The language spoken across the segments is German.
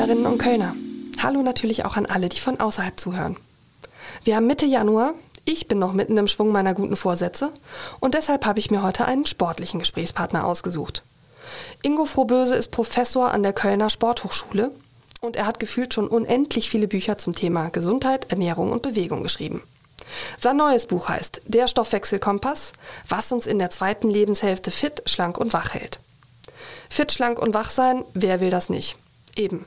Kölnerinnen und Kölner. Hallo natürlich auch an alle, die von außerhalb zuhören. Wir haben Mitte Januar, ich bin noch mitten im Schwung meiner guten Vorsätze und deshalb habe ich mir heute einen sportlichen Gesprächspartner ausgesucht. Ingo Frohböse ist Professor an der Kölner Sporthochschule und er hat gefühlt schon unendlich viele Bücher zum Thema Gesundheit, Ernährung und Bewegung geschrieben. Sein neues Buch heißt Der Stoffwechselkompass, was uns in der zweiten Lebenshälfte fit, schlank und wach hält. Fit, schlank und wach sein, wer will das nicht? Eben.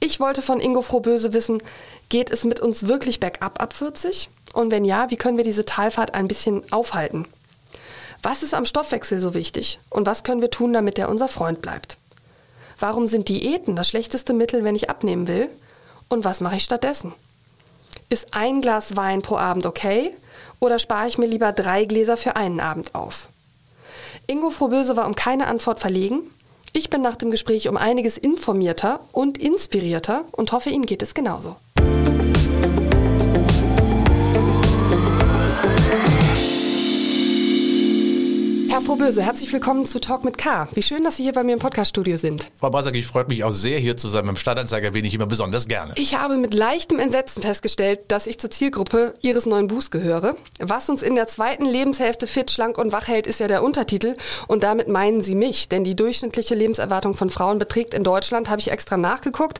Ich wollte von Ingo Frohböse wissen, geht es mit uns wirklich bergab ab 40? Und wenn ja, wie können wir diese Talfahrt ein bisschen aufhalten? Was ist am Stoffwechsel so wichtig? Und was können wir tun, damit er unser Freund bleibt? Warum sind Diäten das schlechteste Mittel, wenn ich abnehmen will? Und was mache ich stattdessen? Ist ein Glas Wein pro Abend okay? Oder spare ich mir lieber drei Gläser für einen Abend auf? Ingo Frohböse war um keine Antwort verlegen ich bin nach dem Gespräch um einiges informierter und inspirierter und hoffe, Ihnen geht es genauso. Herr Frohböse, herzlich willkommen zu Talk mit K. Wie schön, dass Sie hier bei mir im Podcaststudio sind. Frau Basak, ich freue mich auch sehr, hier zu sein. Beim Stadtanzeiger bin ich immer besonders gerne. Ich habe mit leichtem Entsetzen festgestellt, dass ich zur Zielgruppe Ihres neuen Buchs gehöre. Was uns in der zweiten Lebenshälfte fit, schlank und wach hält, ist ja der Untertitel. Und damit meinen Sie mich, denn die durchschnittliche Lebenserwartung von Frauen beträgt in Deutschland, habe ich extra nachgeguckt,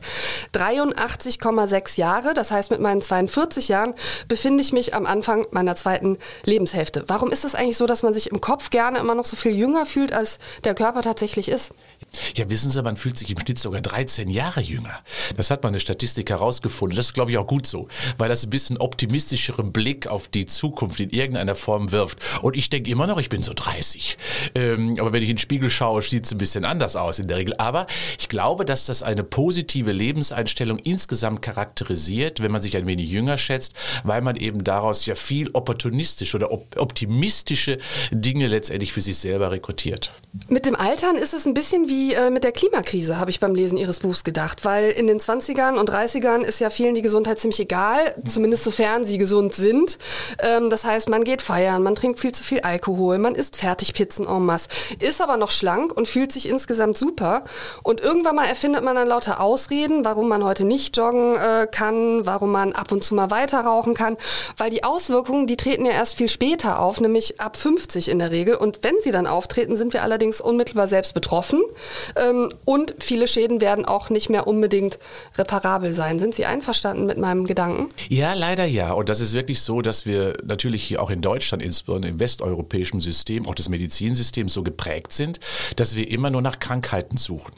83,6 Jahre. Das heißt, mit meinen 42 Jahren befinde ich mich am Anfang meiner zweiten Lebenshälfte. Warum ist es eigentlich so, dass man sich im Kopf gerne immer noch so viel jünger fühlt, als der Körper tatsächlich ist. Ja, wissen Sie, man fühlt sich im Schnitt sogar 13 Jahre jünger. Das hat mal eine Statistik herausgefunden. Das ist, glaube ich, auch gut so, weil das ein bisschen optimistischeren Blick auf die Zukunft in irgendeiner Form wirft. Und ich denke immer noch, ich bin so 30. Ähm, aber wenn ich in den Spiegel schaue, sieht es ein bisschen anders aus in der Regel. Aber ich glaube, dass das eine positive Lebenseinstellung insgesamt charakterisiert, wenn man sich ein wenig jünger schätzt, weil man eben daraus ja viel opportunistische oder op optimistische Dinge letztendlich für sich selber rekrutiert. Mit dem Altern ist es ein bisschen wie äh, mit der Klimakrise, habe ich beim Lesen Ihres Buchs gedacht, weil in den 20ern und 30ern ist ja vielen die Gesundheit ziemlich egal, zumindest sofern sie gesund sind. Ähm, das heißt, man geht feiern, man trinkt viel zu viel Alkohol, man isst Fertigpizzen en masse, ist aber noch schlank und fühlt sich insgesamt super. Und irgendwann mal erfindet man dann lauter Ausreden, warum man heute nicht joggen äh, kann, warum man ab und zu mal weiter rauchen kann, weil die Auswirkungen, die treten ja erst viel später auf, nämlich ab 50 in der Regel. Und wenn sie dann auftreten, sind wir allerdings unmittelbar selbst betroffen. Ähm, und viele Schäden werden auch nicht mehr unbedingt reparabel sein. Sind Sie einverstanden mit meinem Gedanken? Ja, leider ja. Und das ist wirklich so, dass wir natürlich hier auch in Deutschland, insbesondere im westeuropäischen System, auch des Medizinsystems so geprägt sind, dass wir immer nur nach Krankheiten suchen.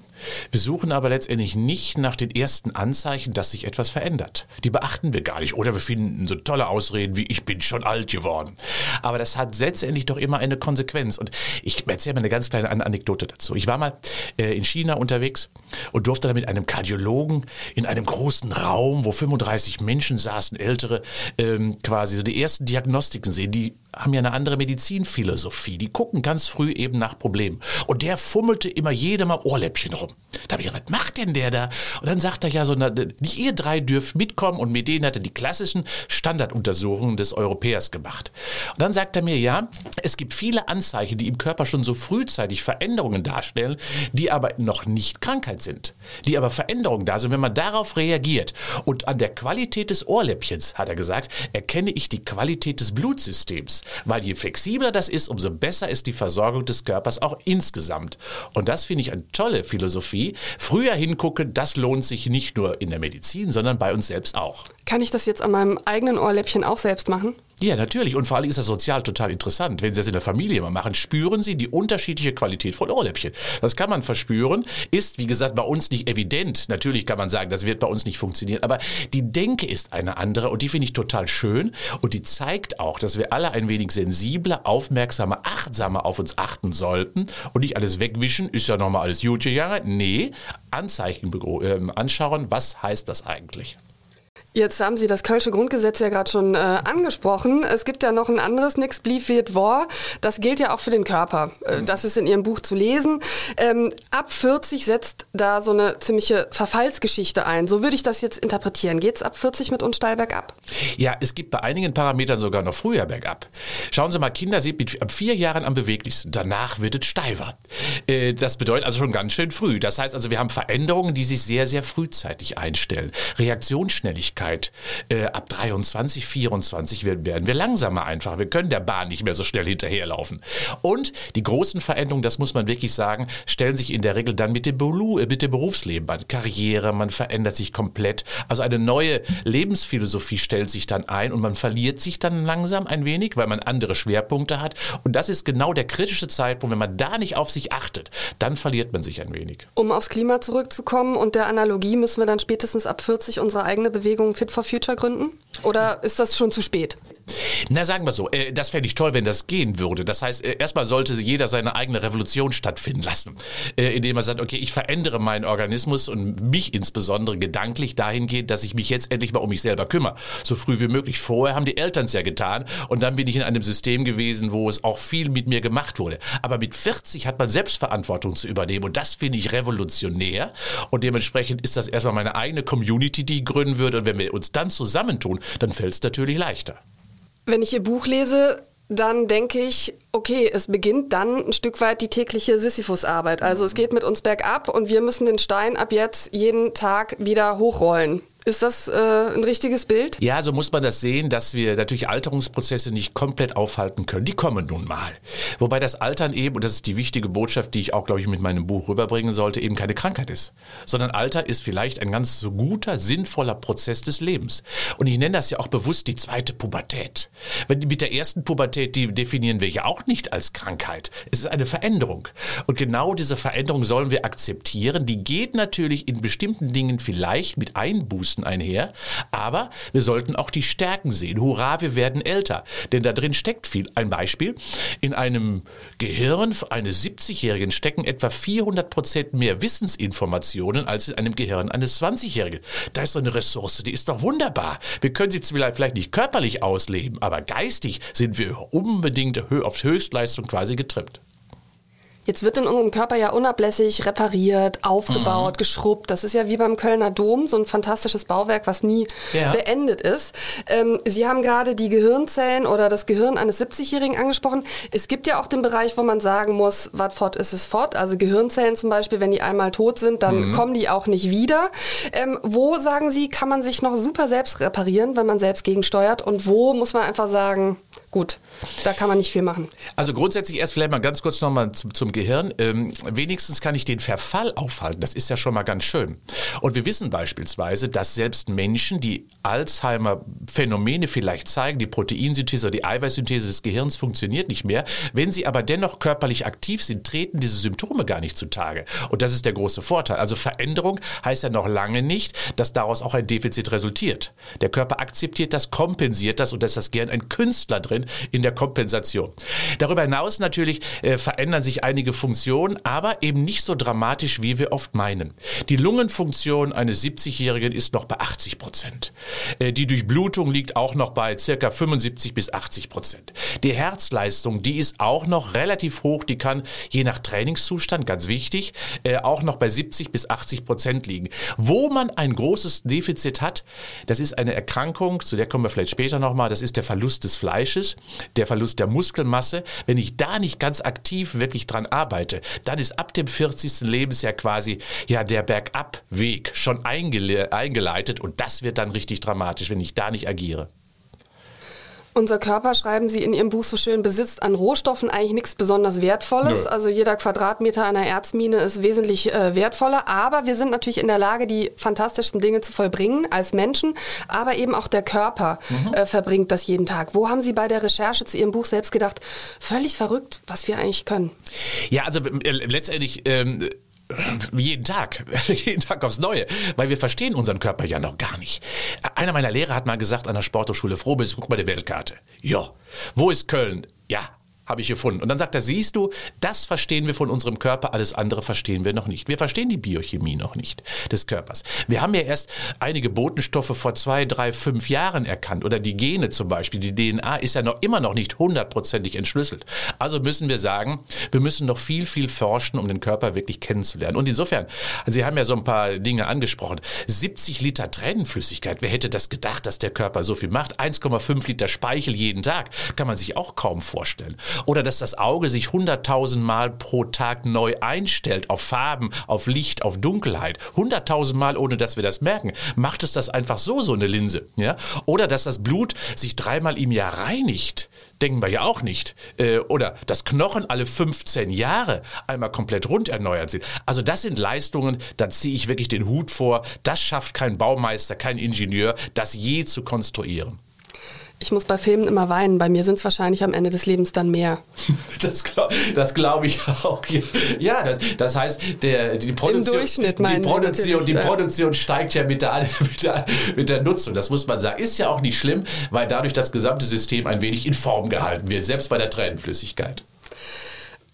Wir suchen aber letztendlich nicht nach den ersten Anzeichen, dass sich etwas verändert. Die beachten wir gar nicht. Oder wir finden so tolle Ausreden wie ich bin schon alt geworden. Aber das hat letztendlich doch immer eine Konsequenz. Und ich erzähle mal eine ganz kleine Anekdote dazu. Ich war mal äh, in China unterwegs und durfte da mit einem Kardiologen in einem großen Raum, wo 35 Menschen saßen, ältere, ähm, quasi so die ersten Diagnostiken sehen. Die haben ja eine andere Medizinphilosophie. Die gucken ganz früh eben nach Problemen. Und der fummelte immer jedem mal Ohrläppchen rum. Da habe ich gedacht, was macht denn der da? Und dann sagt er ja so, na, ihr drei dürft mitkommen und mit denen hat er die klassischen Standarduntersuchungen des Europäers gemacht. Und dann sagt er mir, ja, es gibt viele Anzeichen, die im Körper schon so frühzeitig Veränderungen darstellen, die aber noch nicht Krankheit sind, die aber Veränderungen da sind. Wenn man darauf reagiert und an der Qualität des Ohrläppchens, hat er gesagt, erkenne ich die Qualität des Blutsystems, weil je flexibler das ist, umso besser ist die Versorgung des Körpers auch insgesamt. Und das finde ich eine tolle Philosophie. Früher hingucken, das lohnt sich nicht nur in der Medizin, sondern bei uns selbst auch. Kann ich das jetzt an meinem eigenen Ohrläppchen auch selbst machen? Ja, natürlich. Und vor allem ist das sozial total interessant. Wenn Sie das in der Familie mal machen, spüren Sie die unterschiedliche Qualität von Ohrläppchen. Das kann man verspüren. Ist, wie gesagt, bei uns nicht evident. Natürlich kann man sagen, das wird bei uns nicht funktionieren. Aber die Denke ist eine andere und die finde ich total schön. Und die zeigt auch, dass wir alle ein wenig sensibler, aufmerksamer, achtsamer auf uns achten sollten und nicht alles wegwischen. Ist ja nochmal alles gegangen. Nee, Anzeichen äh, anschauen. Was heißt das eigentlich? Jetzt haben Sie das Kölsche Grundgesetz ja gerade schon äh, angesprochen. Es gibt ja noch ein anderes Nix blieb wird war. Das gilt ja auch für den Körper. Äh, das ist in Ihrem Buch zu lesen. Ähm, ab 40 setzt da so eine ziemliche Verfallsgeschichte ein. So würde ich das jetzt interpretieren. Geht es ab 40 mit uns steil bergab? Ja, es gibt bei einigen Parametern sogar noch früher bergab. Schauen Sie mal, Kinder sind mit ab vier Jahren am beweglichsten. Danach wird es steifer. Äh, das bedeutet also schon ganz schön früh. Das heißt also, wir haben Veränderungen, die sich sehr, sehr frühzeitig einstellen. Reaktionsschnelligkeit Geschwindigkeit äh, ab 23, 24 werden, wir langsamer einfach. Wir können der Bahn nicht mehr so schnell hinterherlaufen. Und die großen Veränderungen, das muss man wirklich sagen, stellen sich in der Regel dann mit dem, äh, mit dem Berufsleben an. Karriere, man verändert sich komplett. Also eine neue Lebensphilosophie stellt sich dann ein und man verliert sich dann langsam ein wenig, weil man andere Schwerpunkte hat. Und das ist genau der kritische Zeitpunkt. Wenn man da nicht auf sich achtet, dann verliert man sich ein wenig. Um aufs Klima zurückzukommen und der Analogie müssen wir dann spätestens ab 40 unsere eigene Bewegung Fit for Future gründen? Oder ist das schon zu spät? Na, sagen wir so, äh, das fände ich toll, wenn das gehen würde. Das heißt, äh, erstmal sollte jeder seine eigene Revolution stattfinden lassen, äh, indem er sagt, okay, ich verändere meinen Organismus und mich insbesondere gedanklich dahingehend, dass ich mich jetzt endlich mal um mich selber kümmere. So früh wie möglich. Vorher haben die Eltern es ja getan und dann bin ich in einem System gewesen, wo es auch viel mit mir gemacht wurde. Aber mit 40 hat man Selbstverantwortung zu übernehmen und das finde ich revolutionär und dementsprechend ist das erstmal meine eigene Community, die ich gründen würde und wenn wir uns dann zusammentun, dann fällt es natürlich leichter. Wenn ich Ihr Buch lese, dann denke ich, okay, es beginnt dann ein Stück weit die tägliche Sisyphus-Arbeit. Also es geht mit uns bergab und wir müssen den Stein ab jetzt jeden Tag wieder hochrollen. Ist das äh, ein richtiges Bild? Ja, so muss man das sehen, dass wir natürlich Alterungsprozesse nicht komplett aufhalten können. Die kommen nun mal. Wobei das Altern eben, und das ist die wichtige Botschaft, die ich auch, glaube ich, mit meinem Buch rüberbringen sollte, eben keine Krankheit ist. Sondern Alter ist vielleicht ein ganz guter, sinnvoller Prozess des Lebens. Und ich nenne das ja auch bewusst die zweite Pubertät. Wenn mit der ersten Pubertät, die definieren wir ja auch nicht als Krankheit. Es ist eine Veränderung. Und genau diese Veränderung sollen wir akzeptieren. Die geht natürlich in bestimmten Dingen vielleicht mit Einbußen Verlusten einher. Aber wir sollten auch die Stärken sehen. Hurra, wir werden älter. Denn da drin steckt viel. Ein Beispiel. In einem Gehirn eines 70-Jährigen stecken etwa 400 Prozent mehr Wissensinformationen als in einem Gehirn eines 20-Jährigen. Da ist so eine Ressource, die ist doch wunderbar. Wir können sie vielleicht nicht körperlich ausleben, aber geistig sind wir unbedingt auf Höchstleistung quasi getrimmt. Jetzt wird in unserem Körper ja unablässig repariert, aufgebaut, mhm. geschrubbt. Das ist ja wie beim Kölner Dom, so ein fantastisches Bauwerk, was nie ja. beendet ist. Ähm, Sie haben gerade die Gehirnzellen oder das Gehirn eines 70-Jährigen angesprochen. Es gibt ja auch den Bereich, wo man sagen muss, was fort ist es fort. Also Gehirnzellen zum Beispiel, wenn die einmal tot sind, dann mhm. kommen die auch nicht wieder. Ähm, wo, sagen Sie, kann man sich noch super selbst reparieren, wenn man selbst gegensteuert? Und wo muss man einfach sagen, gut, da kann man nicht viel machen. Also grundsätzlich erst vielleicht mal ganz kurz nochmal zum, zum Gehirn. Ähm, wenigstens kann ich den Verfall aufhalten. Das ist ja schon mal ganz schön. Und wir wissen beispielsweise, dass selbst Menschen, die Alzheimer-Phänomene vielleicht zeigen, die Proteinsynthese oder die Eiweißsynthese des Gehirns funktioniert nicht mehr, wenn sie aber dennoch körperlich aktiv sind, treten diese Symptome gar nicht zutage. Und das ist der große Vorteil. Also Veränderung heißt ja noch lange nicht, dass daraus auch ein Defizit resultiert. Der Körper akzeptiert das, kompensiert das und da ist das Gehirn ein Künstler drin in der Kompensation. Darüber hinaus natürlich äh, verändern sich einige Funktionen, aber eben nicht so dramatisch, wie wir oft meinen. Die Lungenfunktion eines 70-Jährigen ist noch bei 80 Prozent. Äh, die Durchblutung liegt auch noch bei circa 75 bis 80 Prozent. Die Herzleistung, die ist auch noch relativ hoch, die kann je nach Trainingszustand, ganz wichtig, äh, auch noch bei 70 bis 80 Prozent liegen. Wo man ein großes Defizit hat, das ist eine Erkrankung, zu der kommen wir vielleicht später nochmal, das ist der Verlust des Fleisches, der Verlust der Muskelmasse. Wenn ich da nicht ganz aktiv wirklich dran arbeite, dann ist ab dem 40. Lebensjahr quasi ja der Bergabweg schon eingeleitet und das wird dann richtig dramatisch, wenn ich da nicht agiere. Unser Körper, schreiben Sie in Ihrem Buch so schön, besitzt an Rohstoffen eigentlich nichts besonders Wertvolles. Nö. Also jeder Quadratmeter einer Erzmine ist wesentlich äh, wertvoller. Aber wir sind natürlich in der Lage, die fantastischen Dinge zu vollbringen als Menschen. Aber eben auch der Körper mhm. äh, verbringt das jeden Tag. Wo haben Sie bei der Recherche zu Ihrem Buch selbst gedacht, völlig verrückt, was wir eigentlich können? Ja, also äh, letztendlich... Ähm jeden Tag, jeden Tag aufs Neue, weil wir verstehen unseren Körper ja noch gar nicht. Einer meiner Lehrer hat mal gesagt an der Sporthochschule Frohbis, guck mal die Weltkarte. Ja, wo ist Köln? Ja, habe ich gefunden. Und dann sagt er, siehst du, das verstehen wir von unserem Körper, alles andere verstehen wir noch nicht. Wir verstehen die Biochemie noch nicht des Körpers. Wir haben ja erst einige Botenstoffe vor zwei, drei, fünf Jahren erkannt oder die Gene zum Beispiel, die DNA ist ja noch immer noch nicht hundertprozentig entschlüsselt. Also müssen wir sagen, wir müssen noch viel, viel forschen, um den Körper wirklich kennenzulernen. Und insofern, Sie haben ja so ein paar Dinge angesprochen. 70 Liter Tränenflüssigkeit, wer hätte das gedacht, dass der Körper so viel macht? 1,5 Liter Speichel jeden Tag, kann man sich auch kaum vorstellen. Oder dass das Auge sich 100.000 Mal pro Tag neu einstellt auf Farben, auf Licht, auf Dunkelheit. 100.000 Mal, ohne dass wir das merken. Macht es das einfach so, so eine Linse? Ja? Oder dass das Blut sich dreimal im Jahr reinigt denken wir ja auch nicht. Äh, oder dass Knochen alle 15 Jahre einmal komplett rund erneuert sind. Also das sind Leistungen, da ziehe ich wirklich den Hut vor. Das schafft kein Baumeister, kein Ingenieur, das je zu konstruieren. Ich muss bei Filmen immer weinen. Bei mir sind es wahrscheinlich am Ende des Lebens dann mehr. Das, glaube ich auch. Ja, das, das heißt, der, die Produktion, Im Durchschnitt die, Produktion, die Produktion steigt ja mit der, mit, der, mit der Nutzung. Das muss man sagen. Ist ja auch nicht schlimm, weil dadurch das gesamte System ein wenig in Form gehalten wird, selbst bei der Tränenflüssigkeit.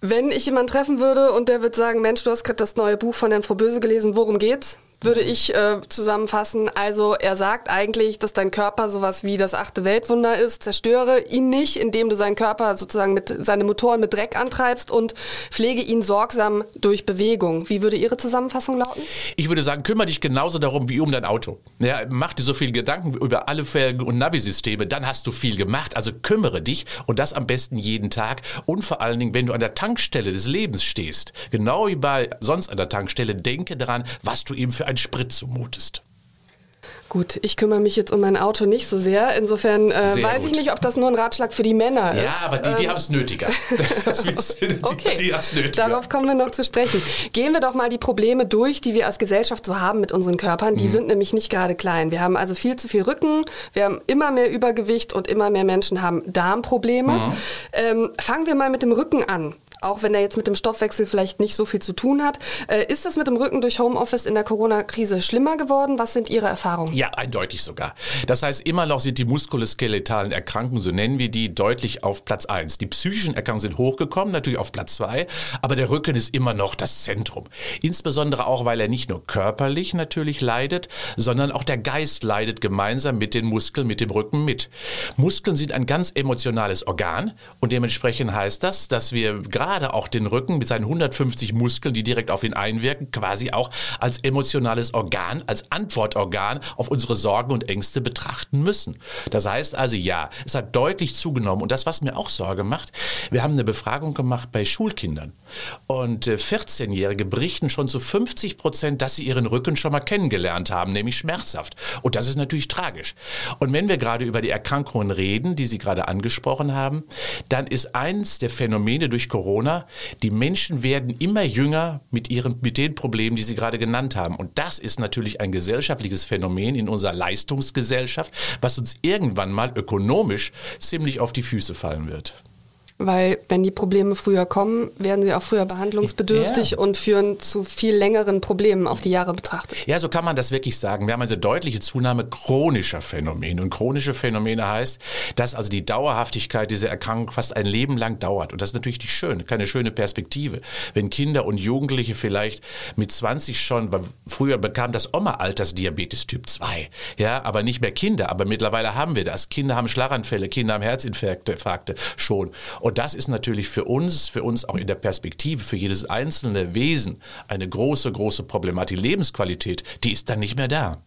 Wenn ich jemanden treffen würde und der wird sagen, Mensch, du hast gerade das neue Buch von Herrn Frau Böse gelesen, worum geht's? Würde ich äh, zusammenfassen. Also er sagt eigentlich, dass dein Körper sowas wie das achte Weltwunder ist. Zerstöre ihn nicht, indem du seinen Körper sozusagen mit seine Motoren mit Dreck antreibst und pflege ihn sorgsam durch Bewegung. Wie würde Ihre Zusammenfassung lauten? Ich würde sagen, kümmere dich genauso darum wie um dein Auto. Ja, mach dir so viel Gedanken über alle Felgen und Navisysteme, dann hast du viel gemacht. Also kümmere dich und das am besten jeden Tag und vor allen Dingen, wenn du an der Tankstelle des Lebens stehst, genau wie bei sonst an der Tankstelle, denke daran, was du ihm für ein Sprit zumutest. Gut, ich kümmere mich jetzt um mein Auto nicht so sehr. Insofern äh, sehr weiß gut. ich nicht, ob das nur ein Ratschlag für die Männer ist. Ja, aber die, die ähm, haben es nötiger. Die, okay. die, die nötiger. Darauf kommen wir noch zu sprechen. Gehen wir doch mal die Probleme durch, die wir als Gesellschaft so haben mit unseren Körpern. Die mhm. sind nämlich nicht gerade klein. Wir haben also viel zu viel Rücken, wir haben immer mehr Übergewicht und immer mehr Menschen haben Darmprobleme. Mhm. Ähm, fangen wir mal mit dem Rücken an auch wenn er jetzt mit dem Stoffwechsel vielleicht nicht so viel zu tun hat. Äh, ist das mit dem Rücken durch Homeoffice in der Corona-Krise schlimmer geworden? Was sind Ihre Erfahrungen? Ja, eindeutig sogar. Das heißt, immer noch sind die muskuloskeletalen Erkrankungen, so nennen wir die, deutlich auf Platz 1. Die psychischen Erkrankungen sind hochgekommen, natürlich auf Platz 2, aber der Rücken ist immer noch das Zentrum. Insbesondere auch, weil er nicht nur körperlich natürlich leidet, sondern auch der Geist leidet gemeinsam mit den Muskeln, mit dem Rücken mit. Muskeln sind ein ganz emotionales Organ und dementsprechend heißt das, dass wir gerade gerade auch den Rücken mit seinen 150 Muskeln, die direkt auf ihn einwirken, quasi auch als emotionales Organ, als Antwortorgan auf unsere Sorgen und Ängste betrachten müssen. Das heißt also, ja, es hat deutlich zugenommen. Und das, was mir auch Sorge macht, wir haben eine Befragung gemacht bei Schulkindern. Und 14-Jährige äh, berichten schon zu 50 Prozent, dass sie ihren Rücken schon mal kennengelernt haben, nämlich schmerzhaft. Und das ist natürlich tragisch. Und wenn wir gerade über die Erkrankungen reden, die Sie gerade angesprochen haben, dann ist eins der Phänomene durch Corona, Corona. Die Menschen werden immer jünger mit, ihren, mit den Problemen, die Sie gerade genannt haben. Und das ist natürlich ein gesellschaftliches Phänomen in unserer Leistungsgesellschaft, was uns irgendwann mal ökonomisch ziemlich auf die Füße fallen wird. Weil wenn die Probleme früher kommen, werden sie auch früher behandlungsbedürftig ja. und führen zu viel längeren Problemen auf die Jahre betrachtet. Ja, so kann man das wirklich sagen. Wir haben also deutliche Zunahme chronischer Phänomene. Und chronische Phänomene heißt, dass also die Dauerhaftigkeit dieser Erkrankung fast ein Leben lang dauert. Und das ist natürlich nicht schön, keine schöne Perspektive. Wenn Kinder und Jugendliche vielleicht mit 20 schon, weil früher bekam das Oma Altersdiabetes Typ 2, ja, aber nicht mehr Kinder. Aber mittlerweile haben wir das. Kinder haben Schlaganfälle, Kinder haben Herzinfarkte schon. Und das ist natürlich für uns, für uns auch in der Perspektive, für jedes einzelne Wesen eine große, große Problematik. Die Lebensqualität, die ist dann nicht mehr da.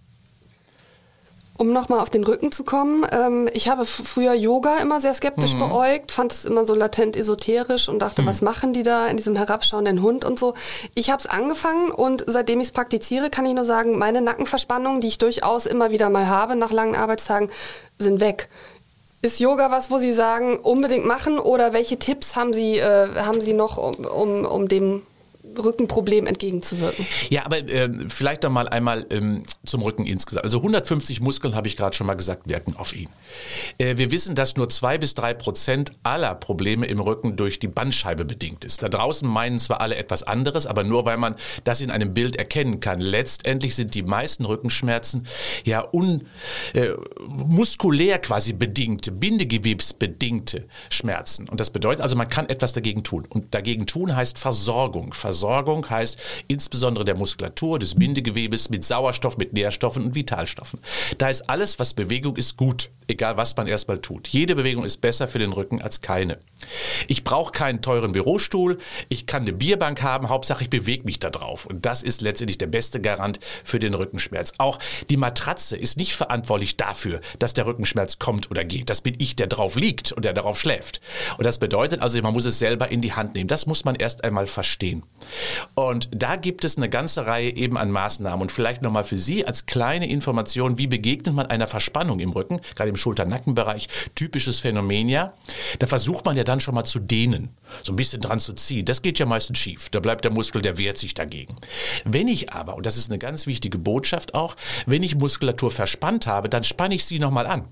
Um nochmal auf den Rücken zu kommen, ähm, ich habe früher Yoga immer sehr skeptisch mhm. beäugt, fand es immer so latent esoterisch und dachte, mhm. was machen die da in diesem herabschauenden Hund und so. Ich habe es angefangen und seitdem ich es praktiziere, kann ich nur sagen, meine Nackenverspannungen, die ich durchaus immer wieder mal habe nach langen Arbeitstagen, sind weg. Ist Yoga was, wo Sie sagen, unbedingt machen? Oder welche Tipps haben Sie, äh, haben Sie noch, um, um, um dem Rückenproblem entgegenzuwirken. Ja, aber äh, vielleicht noch mal einmal ähm, zum Rücken insgesamt. Also 150 Muskeln, habe ich gerade schon mal gesagt, wirken auf ihn. Äh, wir wissen, dass nur zwei bis drei Prozent aller Probleme im Rücken durch die Bandscheibe bedingt ist. Da draußen meinen zwar alle etwas anderes, aber nur weil man das in einem Bild erkennen kann. Letztendlich sind die meisten Rückenschmerzen ja un, äh, muskulär quasi bedingte, bindegewebsbedingte Schmerzen. Und das bedeutet also, man kann etwas dagegen tun. Und dagegen tun heißt Versorgung. Versorgung heißt insbesondere der Muskulatur, des Bindegewebes mit Sauerstoff, mit Nährstoffen und Vitalstoffen. Da ist alles, was Bewegung ist, gut, egal was man erstmal tut. Jede Bewegung ist besser für den Rücken als keine. Ich brauche keinen teuren Bürostuhl, ich kann eine Bierbank haben, Hauptsache ich bewege mich da drauf. Und das ist letztendlich der beste Garant für den Rückenschmerz. Auch die Matratze ist nicht verantwortlich dafür, dass der Rückenschmerz kommt oder geht. Das bin ich, der drauf liegt und der darauf schläft. Und das bedeutet also, man muss es selber in die Hand nehmen. Das muss man erst einmal verstehen. Und da gibt es eine ganze Reihe eben an Maßnahmen. Und vielleicht nochmal für Sie als kleine Information, wie begegnet man einer Verspannung im Rücken, gerade im Schulter-Nackenbereich, typisches Phänomen ja. Da versucht man ja dann schon mal zu dehnen, so ein bisschen dran zu ziehen. Das geht ja meistens schief. Da bleibt der Muskel, der wehrt sich dagegen. Wenn ich aber, und das ist eine ganz wichtige Botschaft auch, wenn ich Muskulatur verspannt habe, dann spanne ich sie nochmal an.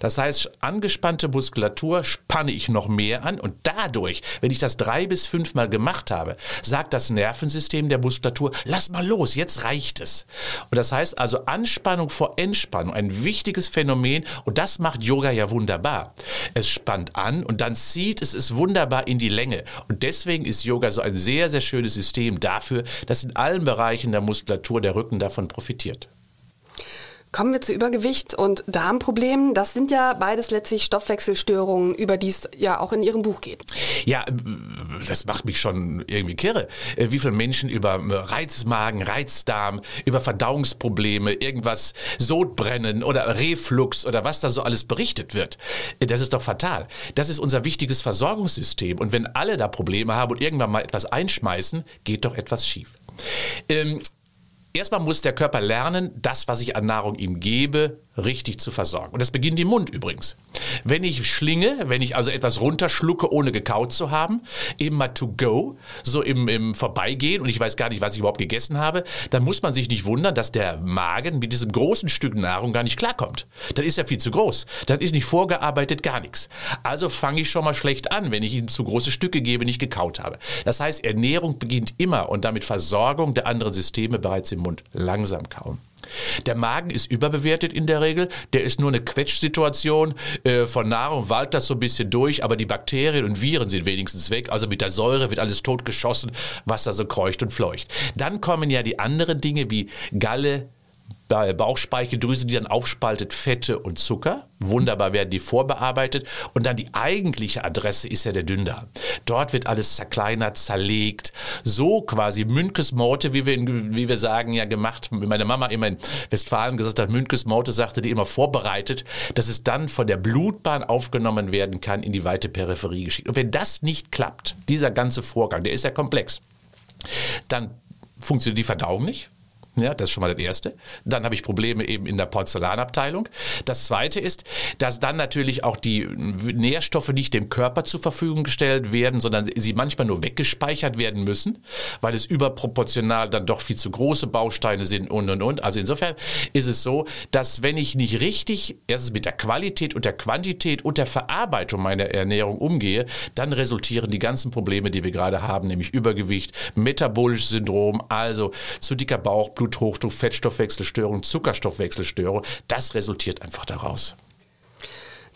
Das heißt, angespannte Muskulatur spanne ich noch mehr an und dadurch, wenn ich das drei bis fünfmal gemacht habe, sagt das Nervensystem der Muskulatur, lass mal los, jetzt reicht es. Und das heißt also Anspannung vor Entspannung, ein wichtiges Phänomen und das macht Yoga ja wunderbar. Es spannt an und dann zieht es es wunderbar in die Länge. Und deswegen ist Yoga so ein sehr, sehr schönes System dafür, dass in allen Bereichen der Muskulatur der Rücken davon profitiert. Kommen wir zu Übergewicht und Darmproblemen. Das sind ja beides letztlich Stoffwechselstörungen, über die es ja auch in Ihrem Buch geht. Ja, das macht mich schon irgendwie kirre. Äh, wie viele Menschen über äh, Reizmagen, Reizdarm, über Verdauungsprobleme, irgendwas Sodbrennen oder Reflux oder was da so alles berichtet wird. Äh, das ist doch fatal. Das ist unser wichtiges Versorgungssystem. Und wenn alle da Probleme haben und irgendwann mal etwas einschmeißen, geht doch etwas schief. Ähm, Erstmal muss der Körper lernen, das, was ich an Nahrung ihm gebe, richtig zu versorgen. Und das beginnt im Mund übrigens. Wenn ich schlinge, wenn ich also etwas runterschlucke, ohne gekaut zu haben, mal to go, so im, im Vorbeigehen und ich weiß gar nicht, was ich überhaupt gegessen habe, dann muss man sich nicht wundern, dass der Magen mit diesem großen Stück Nahrung gar nicht klarkommt. Das ist ja viel zu groß. Das ist nicht vorgearbeitet, gar nichts. Also fange ich schon mal schlecht an, wenn ich ihm zu große Stücke gebe, nicht gekaut habe. Das heißt, Ernährung beginnt immer und damit Versorgung der anderen Systeme bereits im Mund. Langsam kauen. Der Magen ist überbewertet in der Regel. Der ist nur eine Quetschsituation äh, von Nahrung, walkt das so ein bisschen durch, aber die Bakterien und Viren sind wenigstens weg. Also mit der Säure wird alles totgeschossen, was da so kreucht und fleucht. Dann kommen ja die anderen Dinge wie Galle, Bauchspeicheldrüse, die dann aufspaltet Fette und Zucker. Wunderbar werden die vorbearbeitet. Und dann die eigentliche Adresse ist ja der Dünndarm. Dort wird alles zerkleinert, zerlegt. So quasi Münkes Morte, wie wir, wie wir sagen, ja gemacht. Meine Mama immer in Westfalen gesagt hat, Münkes Morte sagte die immer vorbereitet, dass es dann von der Blutbahn aufgenommen werden kann, in die weite Peripherie geschickt. Und wenn das nicht klappt, dieser ganze Vorgang, der ist ja komplex, dann funktioniert die Verdauung nicht ja, das ist schon mal das Erste. Dann habe ich Probleme eben in der Porzellanabteilung. Das Zweite ist, dass dann natürlich auch die Nährstoffe nicht dem Körper zur Verfügung gestellt werden, sondern sie manchmal nur weggespeichert werden müssen, weil es überproportional dann doch viel zu große Bausteine sind und und und. Also insofern ist es so, dass wenn ich nicht richtig erstens mit der Qualität und der Quantität und der Verarbeitung meiner Ernährung umgehe, dann resultieren die ganzen Probleme, die wir gerade haben, nämlich Übergewicht, metabolisches Syndrom, also zu dicker Bauch, Blut Bluthochdruck, Fettstoffwechselstörung, Zuckerstoffwechselstörung. Das resultiert einfach daraus.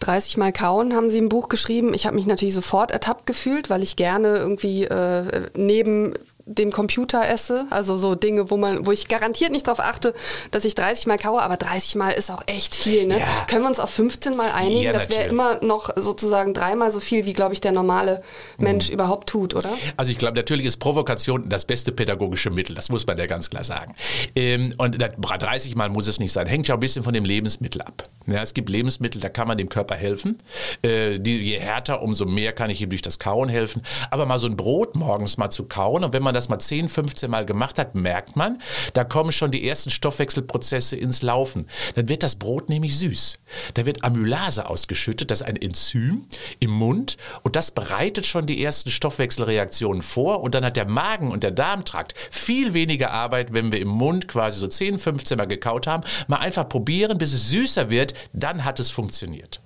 30 Mal kauen haben Sie im Buch geschrieben. Ich habe mich natürlich sofort ertappt gefühlt, weil ich gerne irgendwie äh, neben dem Computer esse. Also so Dinge, wo man, wo ich garantiert nicht darauf achte, dass ich 30 Mal kaue, aber 30 Mal ist auch echt viel. Ne? Ja. Können wir uns auf 15 Mal einigen? Ja, das wäre immer noch sozusagen dreimal so viel, wie, glaube ich, der normale Mensch mhm. überhaupt tut, oder? Also ich glaube, natürlich ist Provokation das beste pädagogische Mittel. Das muss man ja ganz klar sagen. Ähm, und 30 Mal muss es nicht sein. Hängt ja ein bisschen von dem Lebensmittel ab. Ja, es gibt Lebensmittel, da kann man dem Körper helfen. Äh, die, je härter, umso mehr kann ich ihm durch das Kauen helfen. Aber mal so ein Brot morgens mal zu kauen und wenn man das mal 10, 15 Mal gemacht hat, merkt man, da kommen schon die ersten Stoffwechselprozesse ins Laufen. Dann wird das Brot nämlich süß. Da wird Amylase ausgeschüttet, das ist ein Enzym im Mund und das bereitet schon die ersten Stoffwechselreaktionen vor und dann hat der Magen und der Darmtrakt viel weniger Arbeit, wenn wir im Mund quasi so 10, 15 Mal gekaut haben. Mal einfach probieren, bis es süßer wird, dann hat es funktioniert.